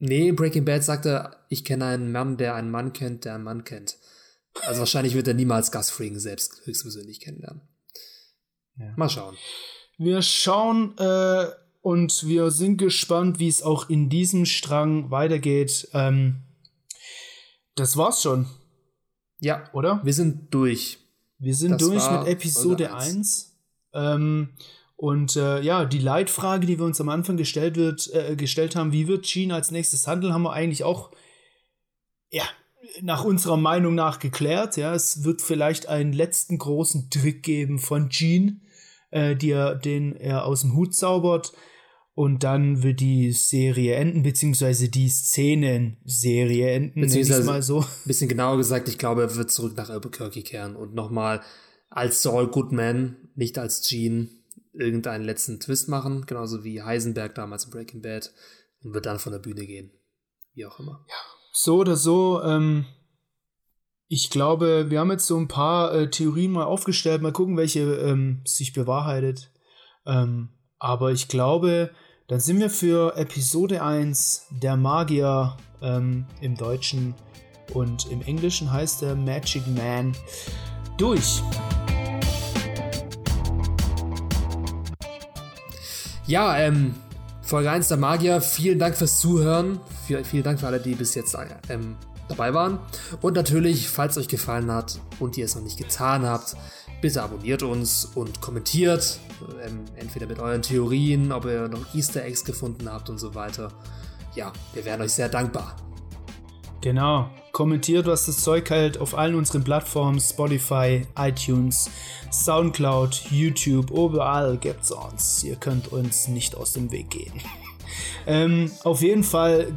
nee, Breaking Bad sagte, ich kenne einen Mann, der einen Mann kennt, der einen Mann kennt. Also wahrscheinlich wird er niemals Gus Fring selbst höchstpersönlich kennenlernen. Ja. Mal schauen. Wir schauen äh, und wir sind gespannt, wie es auch in diesem Strang weitergeht. Ähm, das war's schon. Ja, oder? Wir sind durch. Wir sind das durch mit Episode 1. Ähm, und äh, ja, die Leitfrage, die wir uns am Anfang gestellt, wird, äh, gestellt haben, wie wird Gene als nächstes handeln, haben wir eigentlich auch, ja, nach unserer Meinung nach geklärt. Ja, es wird vielleicht einen letzten großen Trick geben von Gene, äh, die er, den er aus dem Hut zaubert. Und dann wird die Serie enden, beziehungsweise die Szenen-Serie enden, beziehungsweise mal so. [laughs] Bisschen genauer gesagt, ich glaube, er wird zurück nach Albuquerque kehren und nochmal als Saul Goodman, nicht als Gene, irgendeinen letzten Twist machen, genauso wie Heisenberg damals in Breaking Bad und wird dann von der Bühne gehen. Wie auch immer. Ja, so oder so, ähm, ich glaube, wir haben jetzt so ein paar äh, Theorien mal aufgestellt, mal gucken, welche ähm, sich bewahrheitet. Ähm, aber ich glaube, dann sind wir für Episode 1 der Magier ähm, im Deutschen und im Englischen heißt der Magic Man durch. Ja, ähm, Folge 1 der Magier, vielen Dank fürs Zuhören. vielen Dank für alle, die bis jetzt ähm, dabei waren. Und natürlich, falls euch gefallen hat und ihr es noch nicht getan habt, bitte abonniert uns und kommentiert. Ähm, entweder mit euren Theorien, ob ihr noch Easter Eggs gefunden habt und so weiter. Ja, wir wären euch sehr dankbar. Genau. Kommentiert, was das Zeug hält auf allen unseren Plattformen: Spotify, iTunes, Soundcloud, YouTube, überall gibt's uns. Ihr könnt uns nicht aus dem Weg gehen. [laughs] ähm, auf jeden Fall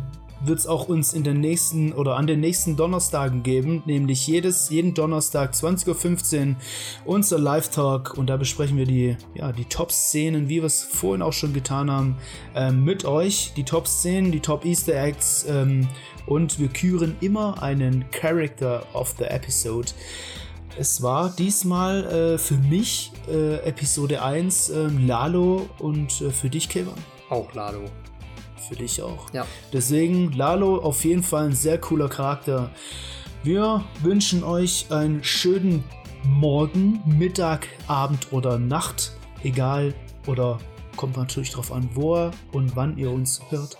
wird es auch uns in den nächsten oder an den nächsten Donnerstagen geben, nämlich jedes, jeden Donnerstag 20.15 Uhr unser Live-Talk und da besprechen wir die, ja, die Top-Szenen, wie wir es vorhin auch schon getan haben, ähm, mit euch. Die Top-Szenen, die Top-Easter Eggs ähm, und wir küren immer einen Character of the Episode. Es war diesmal äh, für mich äh, Episode 1 äh, Lalo und äh, für dich, Kevin. Auch Lalo. Für dich auch. Ja. Deswegen Lalo auf jeden Fall ein sehr cooler Charakter. Wir wünschen euch einen schönen Morgen, Mittag, Abend oder Nacht. Egal oder kommt natürlich darauf an, wo und wann ihr uns hört.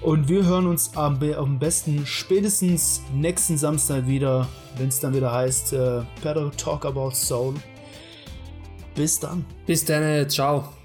Und wir hören uns am, am besten spätestens nächsten Samstag wieder, wenn es dann wieder heißt, uh, Better Talk About Soul. Bis dann. Bis dann, ciao.